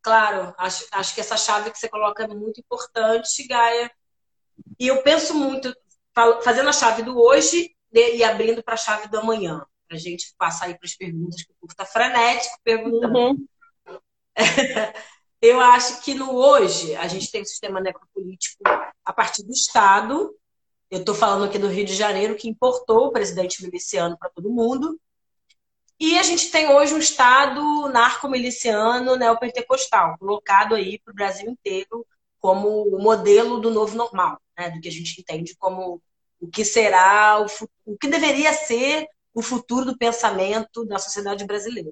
Speaker 2: Claro, acho, acho que essa chave que você coloca é muito importante, Gaia. E eu penso muito, fazendo a chave do hoje e abrindo para a chave do amanhã. Para a gente passar aí para as perguntas, que o povo está frenético perguntando. Uhum. Eu acho que no hoje a gente tem um sistema necropolítico a partir do Estado. Eu estou falando aqui do Rio de Janeiro, que importou o presidente miliciano para todo mundo. E a gente tem hoje um Estado narco-miliciano neopentecostal, colocado aí para o Brasil inteiro como o modelo do novo normal, né? do que a gente entende como o que será, o, o que deveria ser o futuro do pensamento da sociedade brasileira.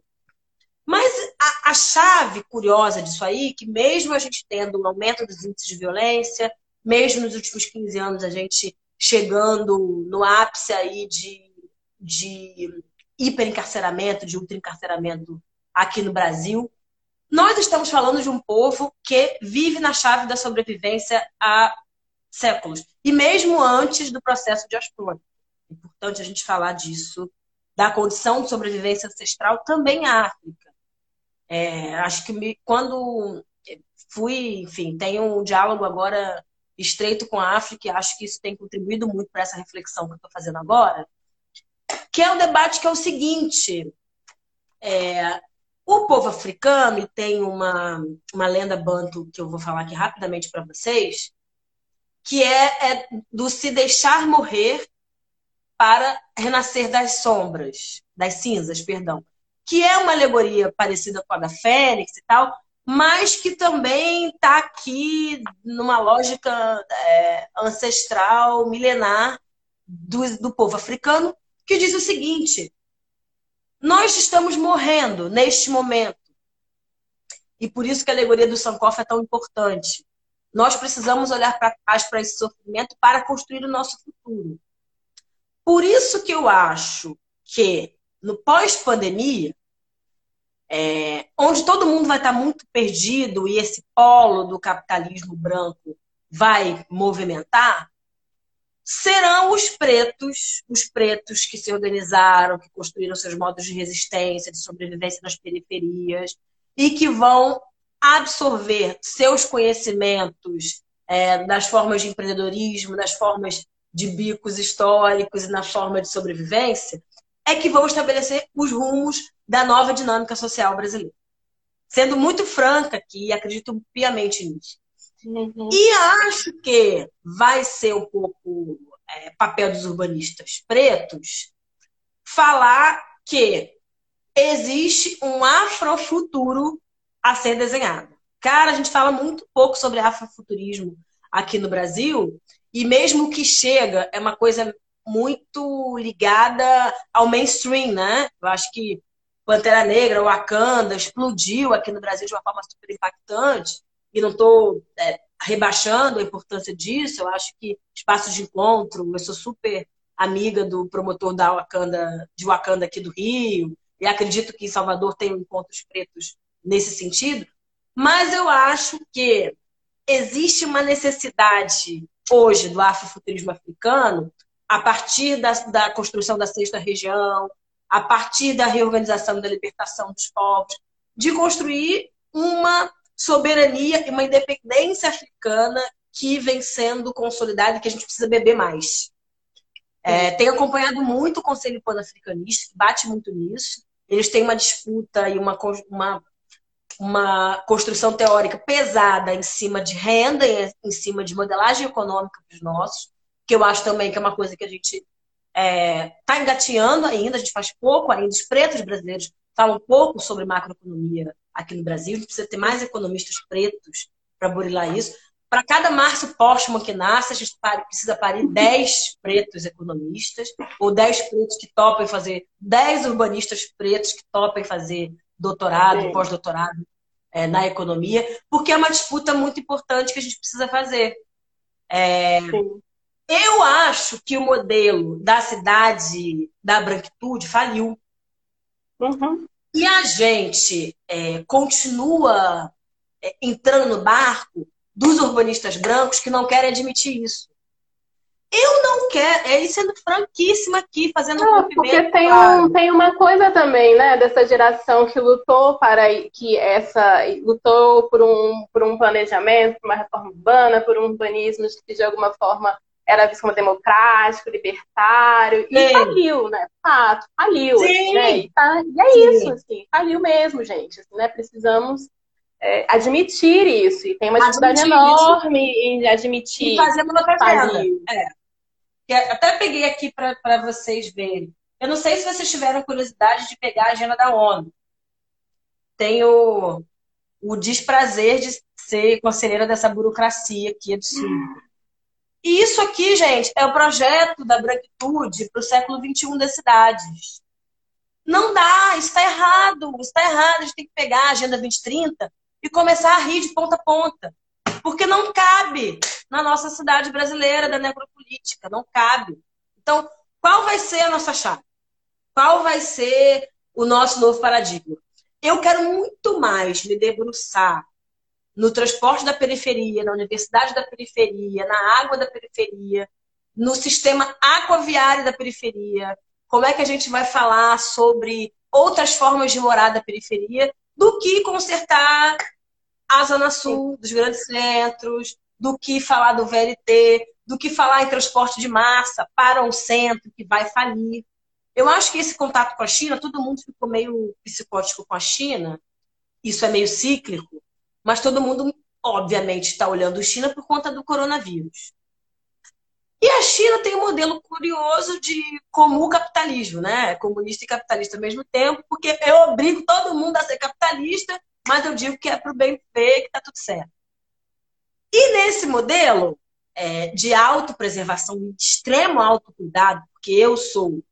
Speaker 2: Mas a, a, chave curiosa disso aí, que mesmo a gente tendo um aumento dos índices de violência, mesmo nos últimos 15 anos a gente chegando no ápice aí de, de hiperencarceramento, de ultraencarceramento aqui no Brasil, nós estamos falando de um povo que vive na chave da sobrevivência há séculos. E mesmo antes do processo de Asprônia. Importante a gente falar disso, da condição de sobrevivência ancestral também à África. É, acho que me, quando fui, enfim, tenho um diálogo agora estreito com a África e acho que isso tem contribuído muito para essa reflexão que eu estou fazendo agora, que é um debate que é o seguinte, é, o povo africano, e tem uma, uma lenda banto que eu vou falar aqui rapidamente para vocês, que é, é do se deixar morrer para renascer das sombras, das cinzas, perdão. Que é uma alegoria parecida com a da Fênix e tal, mas que também está aqui numa lógica é, ancestral, milenar do, do povo africano, que diz o seguinte: nós estamos morrendo neste momento. E por isso que a alegoria do Sankofa é tão importante. Nós precisamos olhar para trás para esse sofrimento para construir o nosso futuro. Por isso que eu acho que no pós-pandemia, é, onde todo mundo vai estar muito perdido e esse polo do capitalismo branco vai movimentar, serão os pretos, os pretos que se organizaram, que construíram seus modos de resistência, de sobrevivência nas periferias e que vão absorver seus conhecimentos é, das formas de empreendedorismo, das formas de bicos históricos e na forma de sobrevivência, é que vão estabelecer os rumos da nova dinâmica social brasileira. Sendo muito franca aqui, acredito piamente nisso. Uhum. E acho que vai ser um pouco é, papel dos urbanistas pretos falar que existe um afrofuturo a ser desenhado. Cara, a gente fala muito pouco sobre afrofuturismo aqui no Brasil, e mesmo que chega, é uma coisa muito ligada ao mainstream, né? Eu acho que Pantera Negra, Wakanda, explodiu aqui no Brasil de uma forma super impactante e não estou é, rebaixando a importância disso. Eu acho que espaços de encontro, eu sou super amiga do promotor da Wakanda, de Wakanda aqui do Rio, e acredito que em Salvador tem encontros pretos nesse sentido. Mas eu acho que existe uma necessidade hoje do afrofuturismo africano, a partir da, da construção da sexta região, a partir da reorganização da libertação dos povos, de construir uma soberania e uma independência africana que vem sendo consolidada e que a gente precisa beber mais. É, tenho acompanhado muito o Conselho Pan-Africanista, bate muito nisso. Eles têm uma disputa e uma, uma, uma construção teórica pesada em cima de renda, em cima de modelagem econômica para os nossos, que eu acho também que é uma coisa que a gente está é, tá engateando ainda, a gente faz pouco ainda, os pretos brasileiros falam pouco sobre macroeconomia aqui no Brasil, a gente precisa ter mais economistas pretos para burilar isso. Para cada Márcio Postman que nasce, a gente precisa parir 10 pretos economistas, ou 10 pretos que topem fazer, 10 urbanistas pretos que topem fazer doutorado, pós-doutorado é, na economia, porque é uma disputa muito importante que a gente precisa fazer. É, eu acho que o modelo da cidade da branquitude faliu. Uhum. E a gente é, continua é, entrando no barco dos urbanistas brancos que não querem admitir isso. Eu não quero, é sendo franquíssima aqui, fazendo
Speaker 1: não, um Porque tem, um, tem uma coisa também, né, dessa geração que lutou para que essa. lutou por um, por um planejamento, por uma reforma urbana, por um urbanismo que de alguma forma era visto como democrático, libertário, e Sim. faliu, né? Fato, faliu. Sim. Né? E, tá, e é Sim. isso, assim, faliu mesmo, gente. Assim, né? Precisamos é, admitir isso. E tem uma dificuldade enorme em admitir.
Speaker 2: E fazer uma outra É. Até peguei aqui para vocês verem. Eu não sei se vocês tiveram curiosidade de pegar a agenda da ONU. Tenho o desprazer de ser conselheira dessa burocracia aqui absurda. E isso aqui, gente, é o projeto da branquitude para o século XXI das cidades. Não dá, está errado, está errado. A gente tem que pegar a Agenda 2030 e começar a rir de ponta a ponta. Porque não cabe na nossa cidade brasileira da necropolítica, não cabe. Então, qual vai ser a nossa chave? Qual vai ser o nosso novo paradigma? Eu quero muito mais me debruçar no transporte da periferia, na universidade da periferia, na água da periferia, no sistema aquaviário da periferia. Como é que a gente vai falar sobre outras formas de morar da periferia do que consertar a Zona Sul dos grandes centros, do que falar do VLT, do que falar em transporte de massa para um centro que vai falir. Eu acho que esse contato com a China, todo mundo ficou meio psicótico com a China, isso é meio cíclico, mas todo mundo, obviamente, está olhando a China por conta do coronavírus. E a China tem um modelo curioso de comum capitalismo, né? Comunista e capitalista ao mesmo tempo, porque eu obrigo todo mundo a ser capitalista, mas eu digo que é para o bem ver que está tudo certo. E nesse modelo é, de autopreservação, de extremo autocuidado, porque eu sou,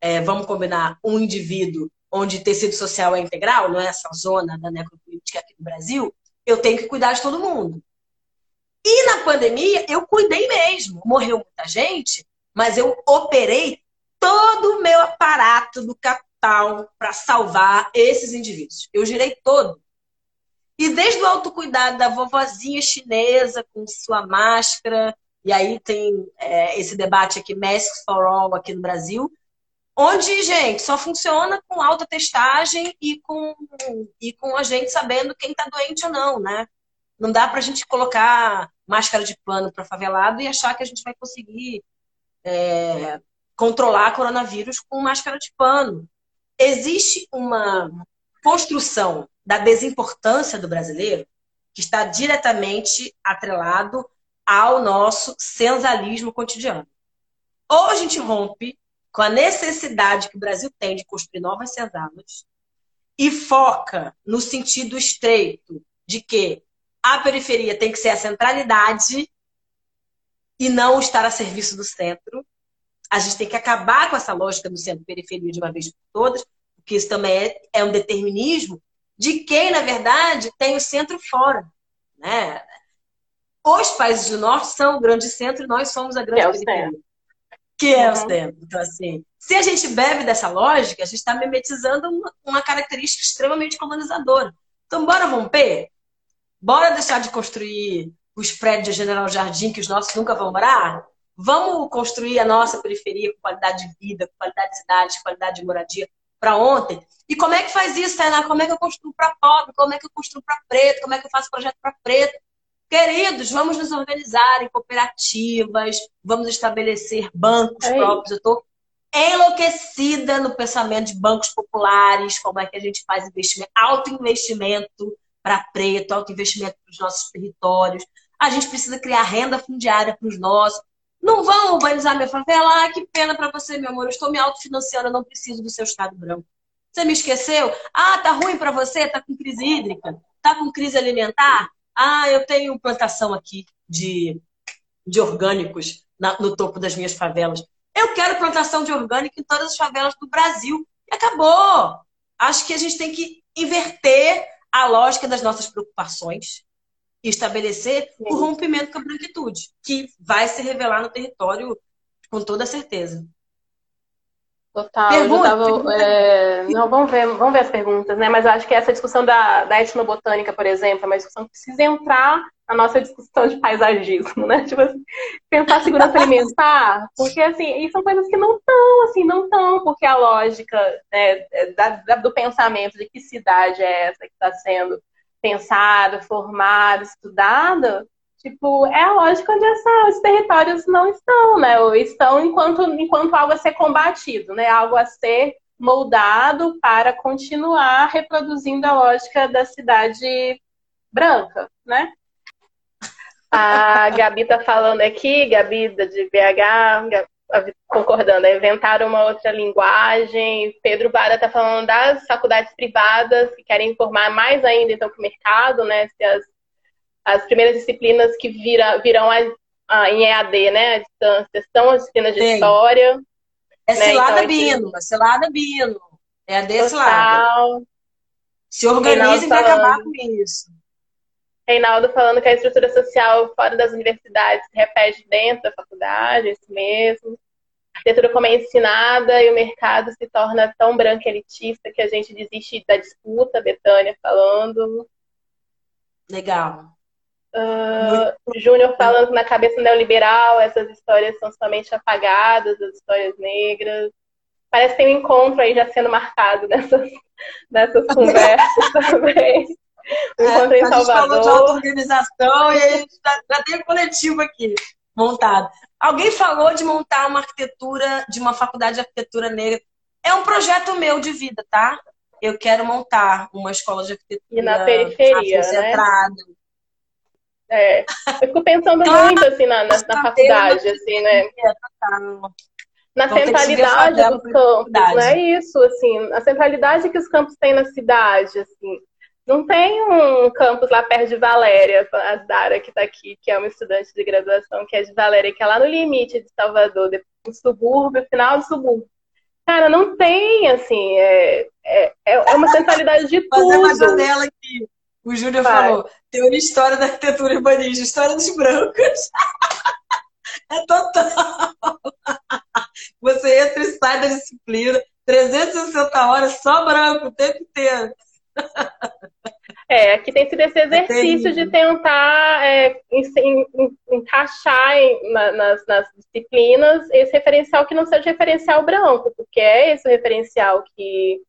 Speaker 2: é, vamos combinar, um indivíduo onde tecido social é integral, não é essa zona da necropolítica aqui no Brasil, eu tenho que cuidar de todo mundo. E na pandemia, eu cuidei mesmo. Morreu muita gente, mas eu operei todo o meu aparato do capital para salvar esses indivíduos. Eu girei todo. E desde o autocuidado da vovozinha chinesa com sua máscara, e aí tem é, esse debate aqui, Masks for All, aqui no Brasil, onde, gente, só funciona com alta testagem e com, e com a gente sabendo quem está doente ou não, né? Não dá para a gente colocar máscara de pano para favelado e achar que a gente vai conseguir é, controlar coronavírus com máscara de pano. Existe uma construção da desimportância do brasileiro que está diretamente atrelado ao nosso sensalismo cotidiano. Ou a gente rompe com a necessidade que o Brasil tem de construir novas senzalas e foca no sentido estreito de que a periferia tem que ser a centralidade e não estar a serviço do centro. A gente tem que acabar com essa lógica do centro-periferia de uma vez por todas, porque isso também é, é um determinismo de quem, na verdade, tem o centro fora. Né? Os países do norte são o grande centro e nós somos a grande é periferia que é o STEM. Então, assim, se a gente bebe dessa lógica, a gente está mimetizando uma, característica extremamente colonizadora. Então, bora romper? Bora deixar de construir os prédios de General Jardim que os nossos nunca vão morar? Vamos construir a nossa periferia com qualidade de vida, com qualidade de cidade, qualidade de moradia para ontem? E como é que faz isso, Tainá? Como é que eu construo para pobre? Como é que eu construo para preto? Como é que eu faço projeto para preto? Queridos, vamos nos organizar em cooperativas, vamos estabelecer bancos é próprios. Eu estou enlouquecida no pensamento de bancos populares, como é que a gente faz investimento, alto investimento para preto, alto investimento para os nossos territórios. A gente precisa criar renda fundiária para os nossos. Não vão urbanizar minha favela? Ah, que pena para você, meu amor. Eu estou me autofinanciando, eu não preciso do seu Estado branco. Você me esqueceu? Ah, tá ruim para você? Tá com crise hídrica? Tá com crise alimentar? Ah, eu tenho plantação aqui de, de orgânicos na, no topo das minhas favelas. Eu quero plantação de orgânico em todas as favelas do Brasil. E acabou. Acho que a gente tem que inverter a lógica das nossas preocupações e estabelecer Sim. o rompimento com a branquitude, que vai se revelar no território com toda certeza.
Speaker 1: Total. Pergunta, tava, é... Não, vamos ver, vamos ver as perguntas, né? Mas eu acho que essa discussão da, da etnobotânica, por exemplo, é uma discussão que precisa entrar na nossa discussão de paisagismo, né? Tipo assim, pensar segurança alimentar, porque assim, e são coisas que não estão, assim, não estão, porque a lógica né, da, da, do pensamento de que cidade é essa que está sendo pensada, formada, estudada, Tipo, é a lógica onde essa, os territórios não estão, né? Ou estão enquanto, enquanto algo a ser combatido, né? Algo a ser moldado para continuar reproduzindo a lógica da cidade branca, né? A Gabi tá falando aqui, Gabi de BH, concordando, é inventar uma outra linguagem. Pedro Vara tá falando das faculdades privadas que querem informar mais ainda então que o mercado, né? Se as as primeiras disciplinas que vira, virão a, a, em EAD, né, à distância, são as disciplinas de Sim. história.
Speaker 2: É né? Cilada então, Bino, é Cilada Bino. EAD Cilada. Se organizem para acabar com isso.
Speaker 1: Reinaldo falando que a estrutura social fora das universidades se repete dentro da faculdade, é isso mesmo. A arquitetura como é ensinada e o mercado se torna tão branco elitista que a gente desiste da disputa, Betânia falando.
Speaker 2: Legal.
Speaker 1: Uh, o Júnior falando que na cabeça neoliberal essas histórias são somente apagadas, as histórias negras. Parece que tem um encontro aí já sendo marcado nessas, nessas conversas também.
Speaker 2: É, Salvador. A gente falou de auto-organização e aí já, já tem um coletivo aqui montado. Alguém falou de montar uma arquitetura, de uma faculdade de arquitetura negra. É um projeto meu de vida, tá? Eu quero montar uma escola de arquitetura.
Speaker 1: E na periferia, né? É, eu fico pensando muito assim na, na, na faculdade, assim, né? Na centralidade dos campos, não é isso, assim, a centralidade que os campos têm na cidade, assim. Não tem um campus lá perto de Valéria, a Dara que está aqui, que é uma estudante de graduação, que é de Valéria, que é lá no limite de Salvador, no subúrbio, final do subúrbio. Cara, não tem, assim, é, é, é uma centralidade de tudo. Fazer uma
Speaker 2: janela aqui. O Júnior falou: teoria história da arquitetura urbanista, história dos brancos. é total. Você entra e sai da disciplina, 360 horas só branco o tempo inteiro.
Speaker 1: É, aqui tem sido esse exercício de tentar é, encaixar em, na, nas, nas, disciplinas esse referencial que não seja referencial branco, porque é esse referencial que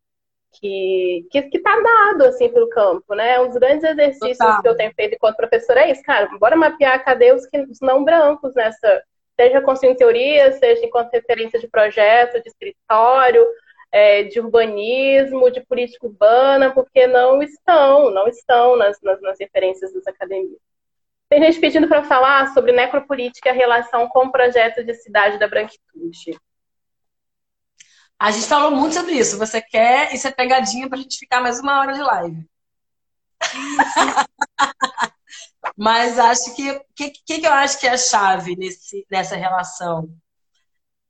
Speaker 1: que que está dado assim pelo campo, né? Um dos grandes exercícios Total. que eu tenho feito enquanto professora é isso, cara. Bora mapear cadê os, os não brancos nessa, seja construindo teoria, seja enquanto referência de projeto, de escritório, é, de urbanismo, de política urbana, porque não estão, não estão nas, nas, nas referências das academias. Tem gente pedindo para falar sobre necropolítica e a relação com o projeto de cidade da branquitude.
Speaker 2: A gente falou muito sobre isso. Você quer, isso é pegadinha para a gente ficar mais uma hora de live. Mas acho que o que, que, eu acho que é a chave nesse, nessa relação?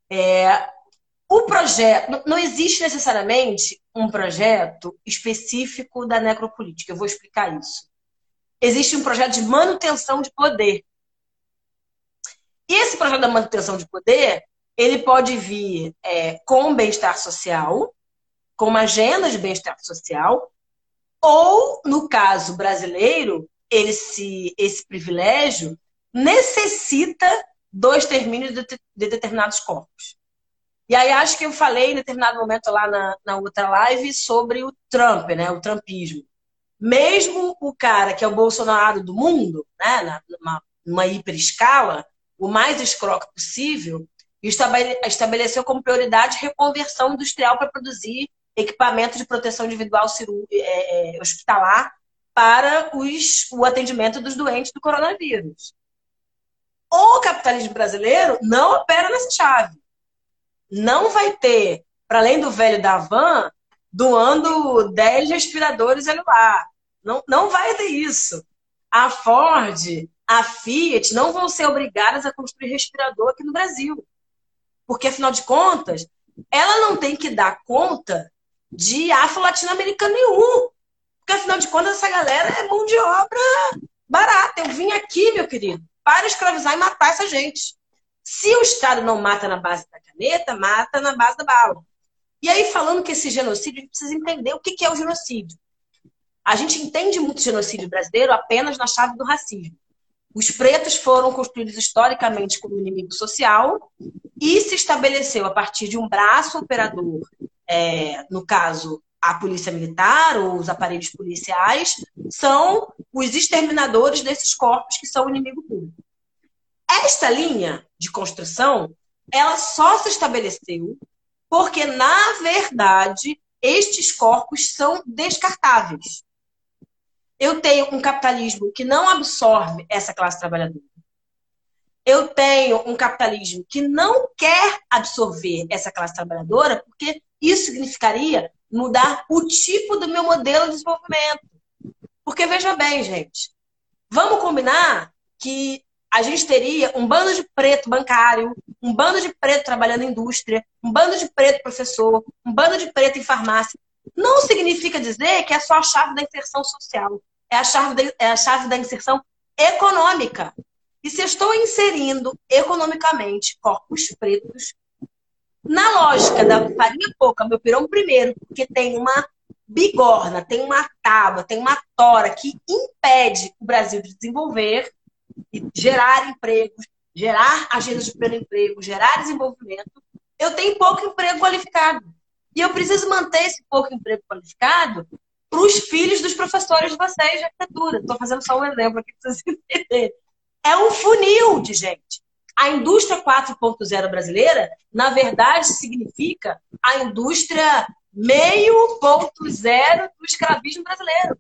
Speaker 2: É, o projeto. Não existe necessariamente um projeto específico da necropolítica. Eu vou explicar isso. Existe um projeto de manutenção de poder. E esse projeto da manutenção de poder ele pode vir é, com bem-estar social, com uma agenda de bem-estar social, ou, no caso brasileiro, ele se, esse privilégio necessita do extermínio de, de determinados corpos. E aí acho que eu falei em determinado momento lá na, na outra live sobre o Trump, né? O Trumpismo. Mesmo o cara que é o Bolsonaro do mundo, né? Numa, numa hiper escala, o mais escroco possível, estabeleceu como prioridade reconversão industrial para produzir equipamento de proteção individual é, é, hospitalar para os, o atendimento dos doentes do coronavírus. O capitalismo brasileiro não opera nessa chave. Não vai ter, para além do velho da van, doando 10 respiradores lá. Não, não vai ter isso. A Ford, a Fiat não vão ser obrigadas a construir respirador aqui no Brasil. Porque, afinal de contas, ela não tem que dar conta de afro-latino-americano nenhum. Porque, afinal de contas, essa galera é mão de obra barata. Eu vim aqui, meu querido, para escravizar e matar essa gente. Se o Estado não mata na base da caneta, mata na base da bala. E aí, falando que esse genocídio, a gente precisa entender o que é o genocídio. A gente entende muito o genocídio brasileiro apenas na chave do racismo. Os pretos foram construídos historicamente como inimigo social e se estabeleceu a partir de um braço operador, é, no caso, a polícia militar ou os aparelhos policiais, são os exterminadores desses corpos que são inimigo público. Esta linha de construção, ela só se estabeleceu porque, na verdade, estes corpos são descartáveis. Eu tenho um capitalismo que não absorve essa classe trabalhadora. Eu tenho um capitalismo que não quer absorver essa classe trabalhadora, porque isso significaria mudar o tipo do meu modelo de desenvolvimento. Porque veja bem, gente, vamos combinar que a gente teria um bando de preto bancário, um bando de preto trabalhando em indústria, um bando de preto professor, um bando de preto em farmácia. Não significa dizer que é só a chave da inserção social, é a chave da, é a chave da inserção econômica. E se eu estou inserindo economicamente corpos pretos, na lógica da farinha pouca, meu pirão primeiro, porque tem uma bigorna, tem uma tábua, tem uma tora que impede o Brasil de desenvolver, gerar empregos, gerar agendas de pleno emprego, gerar desenvolvimento, eu tenho pouco emprego qualificado. E eu preciso manter esse pouco emprego qualificado para os filhos dos professores de vocês de arquitetura. Estou fazendo só um exemplo aqui para vocês entenderem. É um funil de gente. A indústria 4.0 brasileira, na verdade, significa a indústria meio ponto zero do escravismo brasileiro.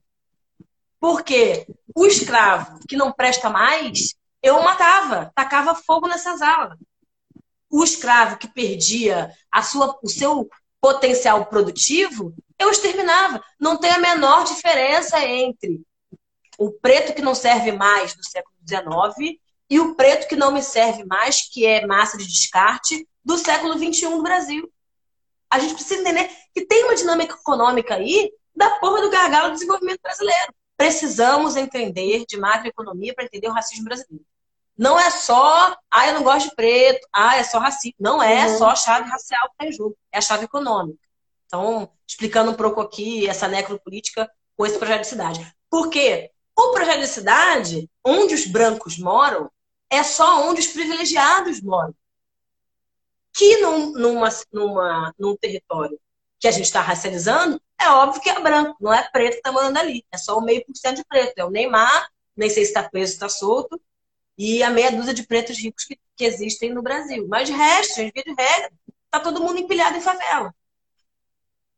Speaker 2: Porque o escravo que não presta mais, eu matava, tacava fogo nessas aulas. O escravo que perdia a sua, o seu potencial produtivo, eu exterminava. Não tem a menor diferença entre o preto que não serve mais do século XIX e o preto que não me serve mais, que é massa de descarte, do século XXI do Brasil. A gente precisa entender que tem uma dinâmica econômica aí da porra do gargalo do desenvolvimento brasileiro precisamos entender de macroeconomia para entender o racismo brasileiro. Não é só, ah, eu não gosto de preto, ah, é só racismo. Não é uhum. só a chave racial que está em jogo, é a chave econômica. Então, explicando um pouco aqui essa necropolítica com esse projeto de cidade. Por quê? O projeto de cidade, onde os brancos moram, é só onde os privilegiados moram. Que num, numa, numa, num território que a gente está racializando, é óbvio que é branco, não é preto que está mandando ali. É só o meio por cento de preto. É o Neymar, nem sei se está preso, está solto, e a meia dúzia de pretos ricos que, que existem no Brasil. Mas de resto, gente, via de regra, está todo mundo empilhado em favela.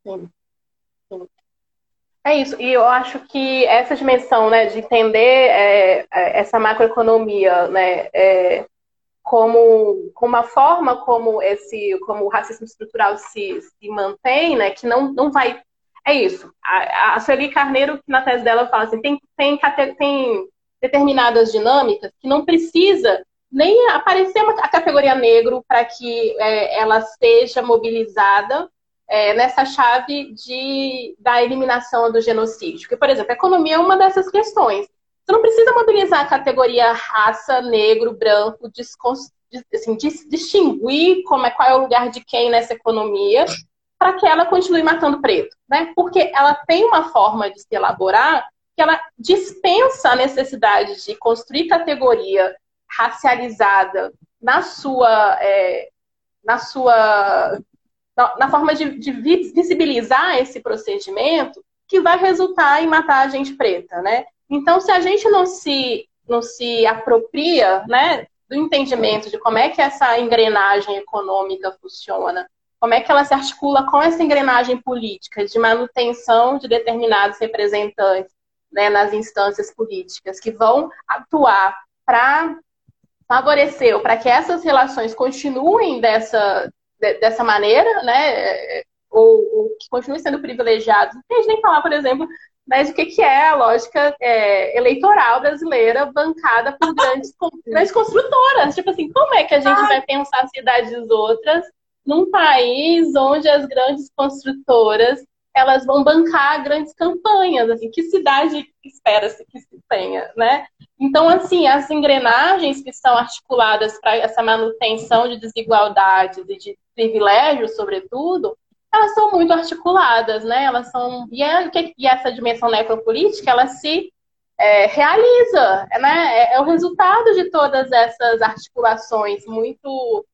Speaker 1: Sim. É isso, e eu acho que essa dimensão né, de entender é, é essa macroeconomia né, é, como, como forma como esse como o racismo estrutural se, se mantém, né, que não, não vai é isso. A, a Sueli Carneiro, na tese dela, fala assim: tem, tem, tem determinadas dinâmicas que não precisa nem aparecer a categoria negro para que é, ela seja mobilizada é, nessa chave de, da eliminação do genocídio. Porque, por exemplo, a economia é uma dessas questões. Você não precisa mobilizar a categoria raça, negro, branco, assim, distinguir como é, qual é o lugar de quem nessa economia para que ela continue matando preto, né? Porque ela tem uma forma de se elaborar que ela dispensa a necessidade de construir categoria racializada na sua é, na sua na, na forma de, de, visibilizar esse procedimento que vai resultar em matar a gente preta, né? Então, se a gente não se não se apropria, né, do entendimento de como é que essa engrenagem econômica funciona como é que ela se articula com essa engrenagem política de manutenção de determinados representantes né, nas instâncias políticas, que vão atuar para favorecer, para que essas relações continuem dessa, de, dessa maneira, né, ou, ou, que continuem sendo privilegiados. Não tem nem falar, por exemplo, mas o que, que é a lógica é, eleitoral brasileira bancada por grandes, grandes construtoras. Tipo assim, como é que a gente vai pensar cidades outras num país onde as grandes construtoras elas vão bancar grandes campanhas, assim, que cidade espera-se que se tenha, né? Então, assim, as engrenagens que são articuladas para essa manutenção de desigualdades e de privilégios, sobretudo, elas são muito articuladas, né? Elas são e, é, e essa dimensão necropolítica ela se é, realiza, né? É, é, o resultado de todas essas articulações muito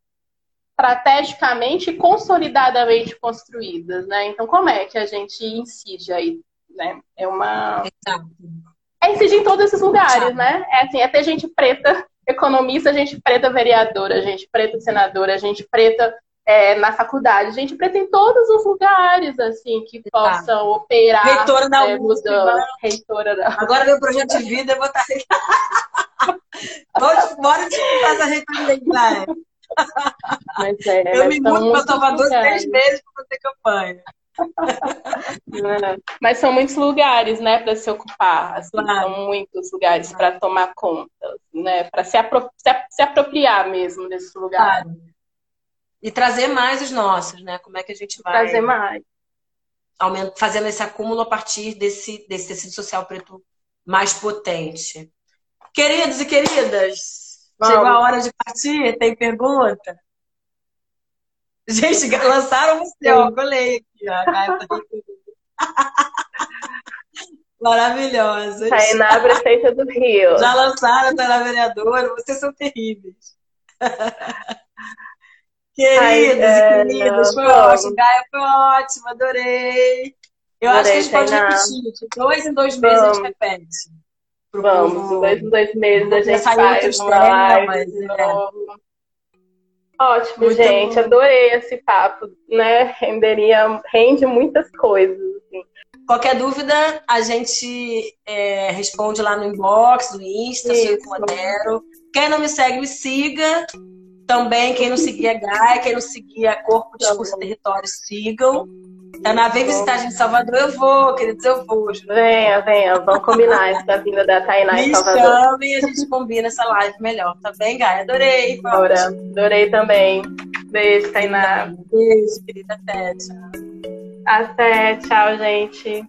Speaker 1: estrategicamente e consolidadamente construídas, né? Então, como é que a gente incide aí, né? É uma é incidir em todos esses lugares, né? É assim, é ter gente preta economista, gente preta vereadora, gente preta senadora, gente preta é, na faculdade. Gente preta em todos os lugares, assim, que possam operar.
Speaker 2: Reitora da
Speaker 1: é,
Speaker 2: USP,
Speaker 1: Reitora da
Speaker 2: Agora meu projeto de vida, eu vou estar... Bora, bora disputar essa reitora
Speaker 1: Mas é,
Speaker 2: eu me mudo para Salvador três meses para fazer campanha.
Speaker 1: É, mas são muitos lugares, né, para se ocupar. Assim, claro. São muitos lugares para tomar conta, né, para se, apro se, se, apropriar mesmo desses lugares. Claro.
Speaker 2: E trazer mais os nossos, né? Como é que a gente vai.
Speaker 1: Trazer mais.
Speaker 2: Fazendo esse acúmulo a partir desse, desse tecido social preto mais potente. Queridos e queridas, Vamos. chegou a hora de partir? Tem pergunta? Gente, lançaram o céu, colei aqui, ó. Maravilhosa.
Speaker 1: Tainá, prefeita do Rio.
Speaker 2: Já lançaram, tá na vereadora, vocês são terríveis. Queridos Ai, e é, queridas, foi ótimo. Gaia foi ótimo, adorei. Eu adorei, acho que a gente pode repetir. De dois em dois meses vamos. a gente repete.
Speaker 1: Vamos, povo... dois em dois meses a gente faz uma live é. Ótimo, Muito gente. Bom. Adorei esse papo, né? Renderia, rende muitas coisas. Assim.
Speaker 2: Qualquer dúvida, a gente é, responde lá no inbox, do Insta, Isso. eu modero. Quem não me segue, me siga. Também, quem não seguia Gaia, quem não seguia Corpo, Discurso e Território, sigam. Ana, vem visitar a gente em Salvador, eu vou, queridos, eu vou.
Speaker 1: Venha, venha, vamos combinar essa vinda da Tainá em Salvador.
Speaker 2: Me chamem e a gente combina essa live melhor, tá bem, Gaia? Adorei.
Speaker 1: Bora, adorei também. Beijo, Tainá.
Speaker 2: Beijo, querida, tchau.
Speaker 1: Até, tchau, gente.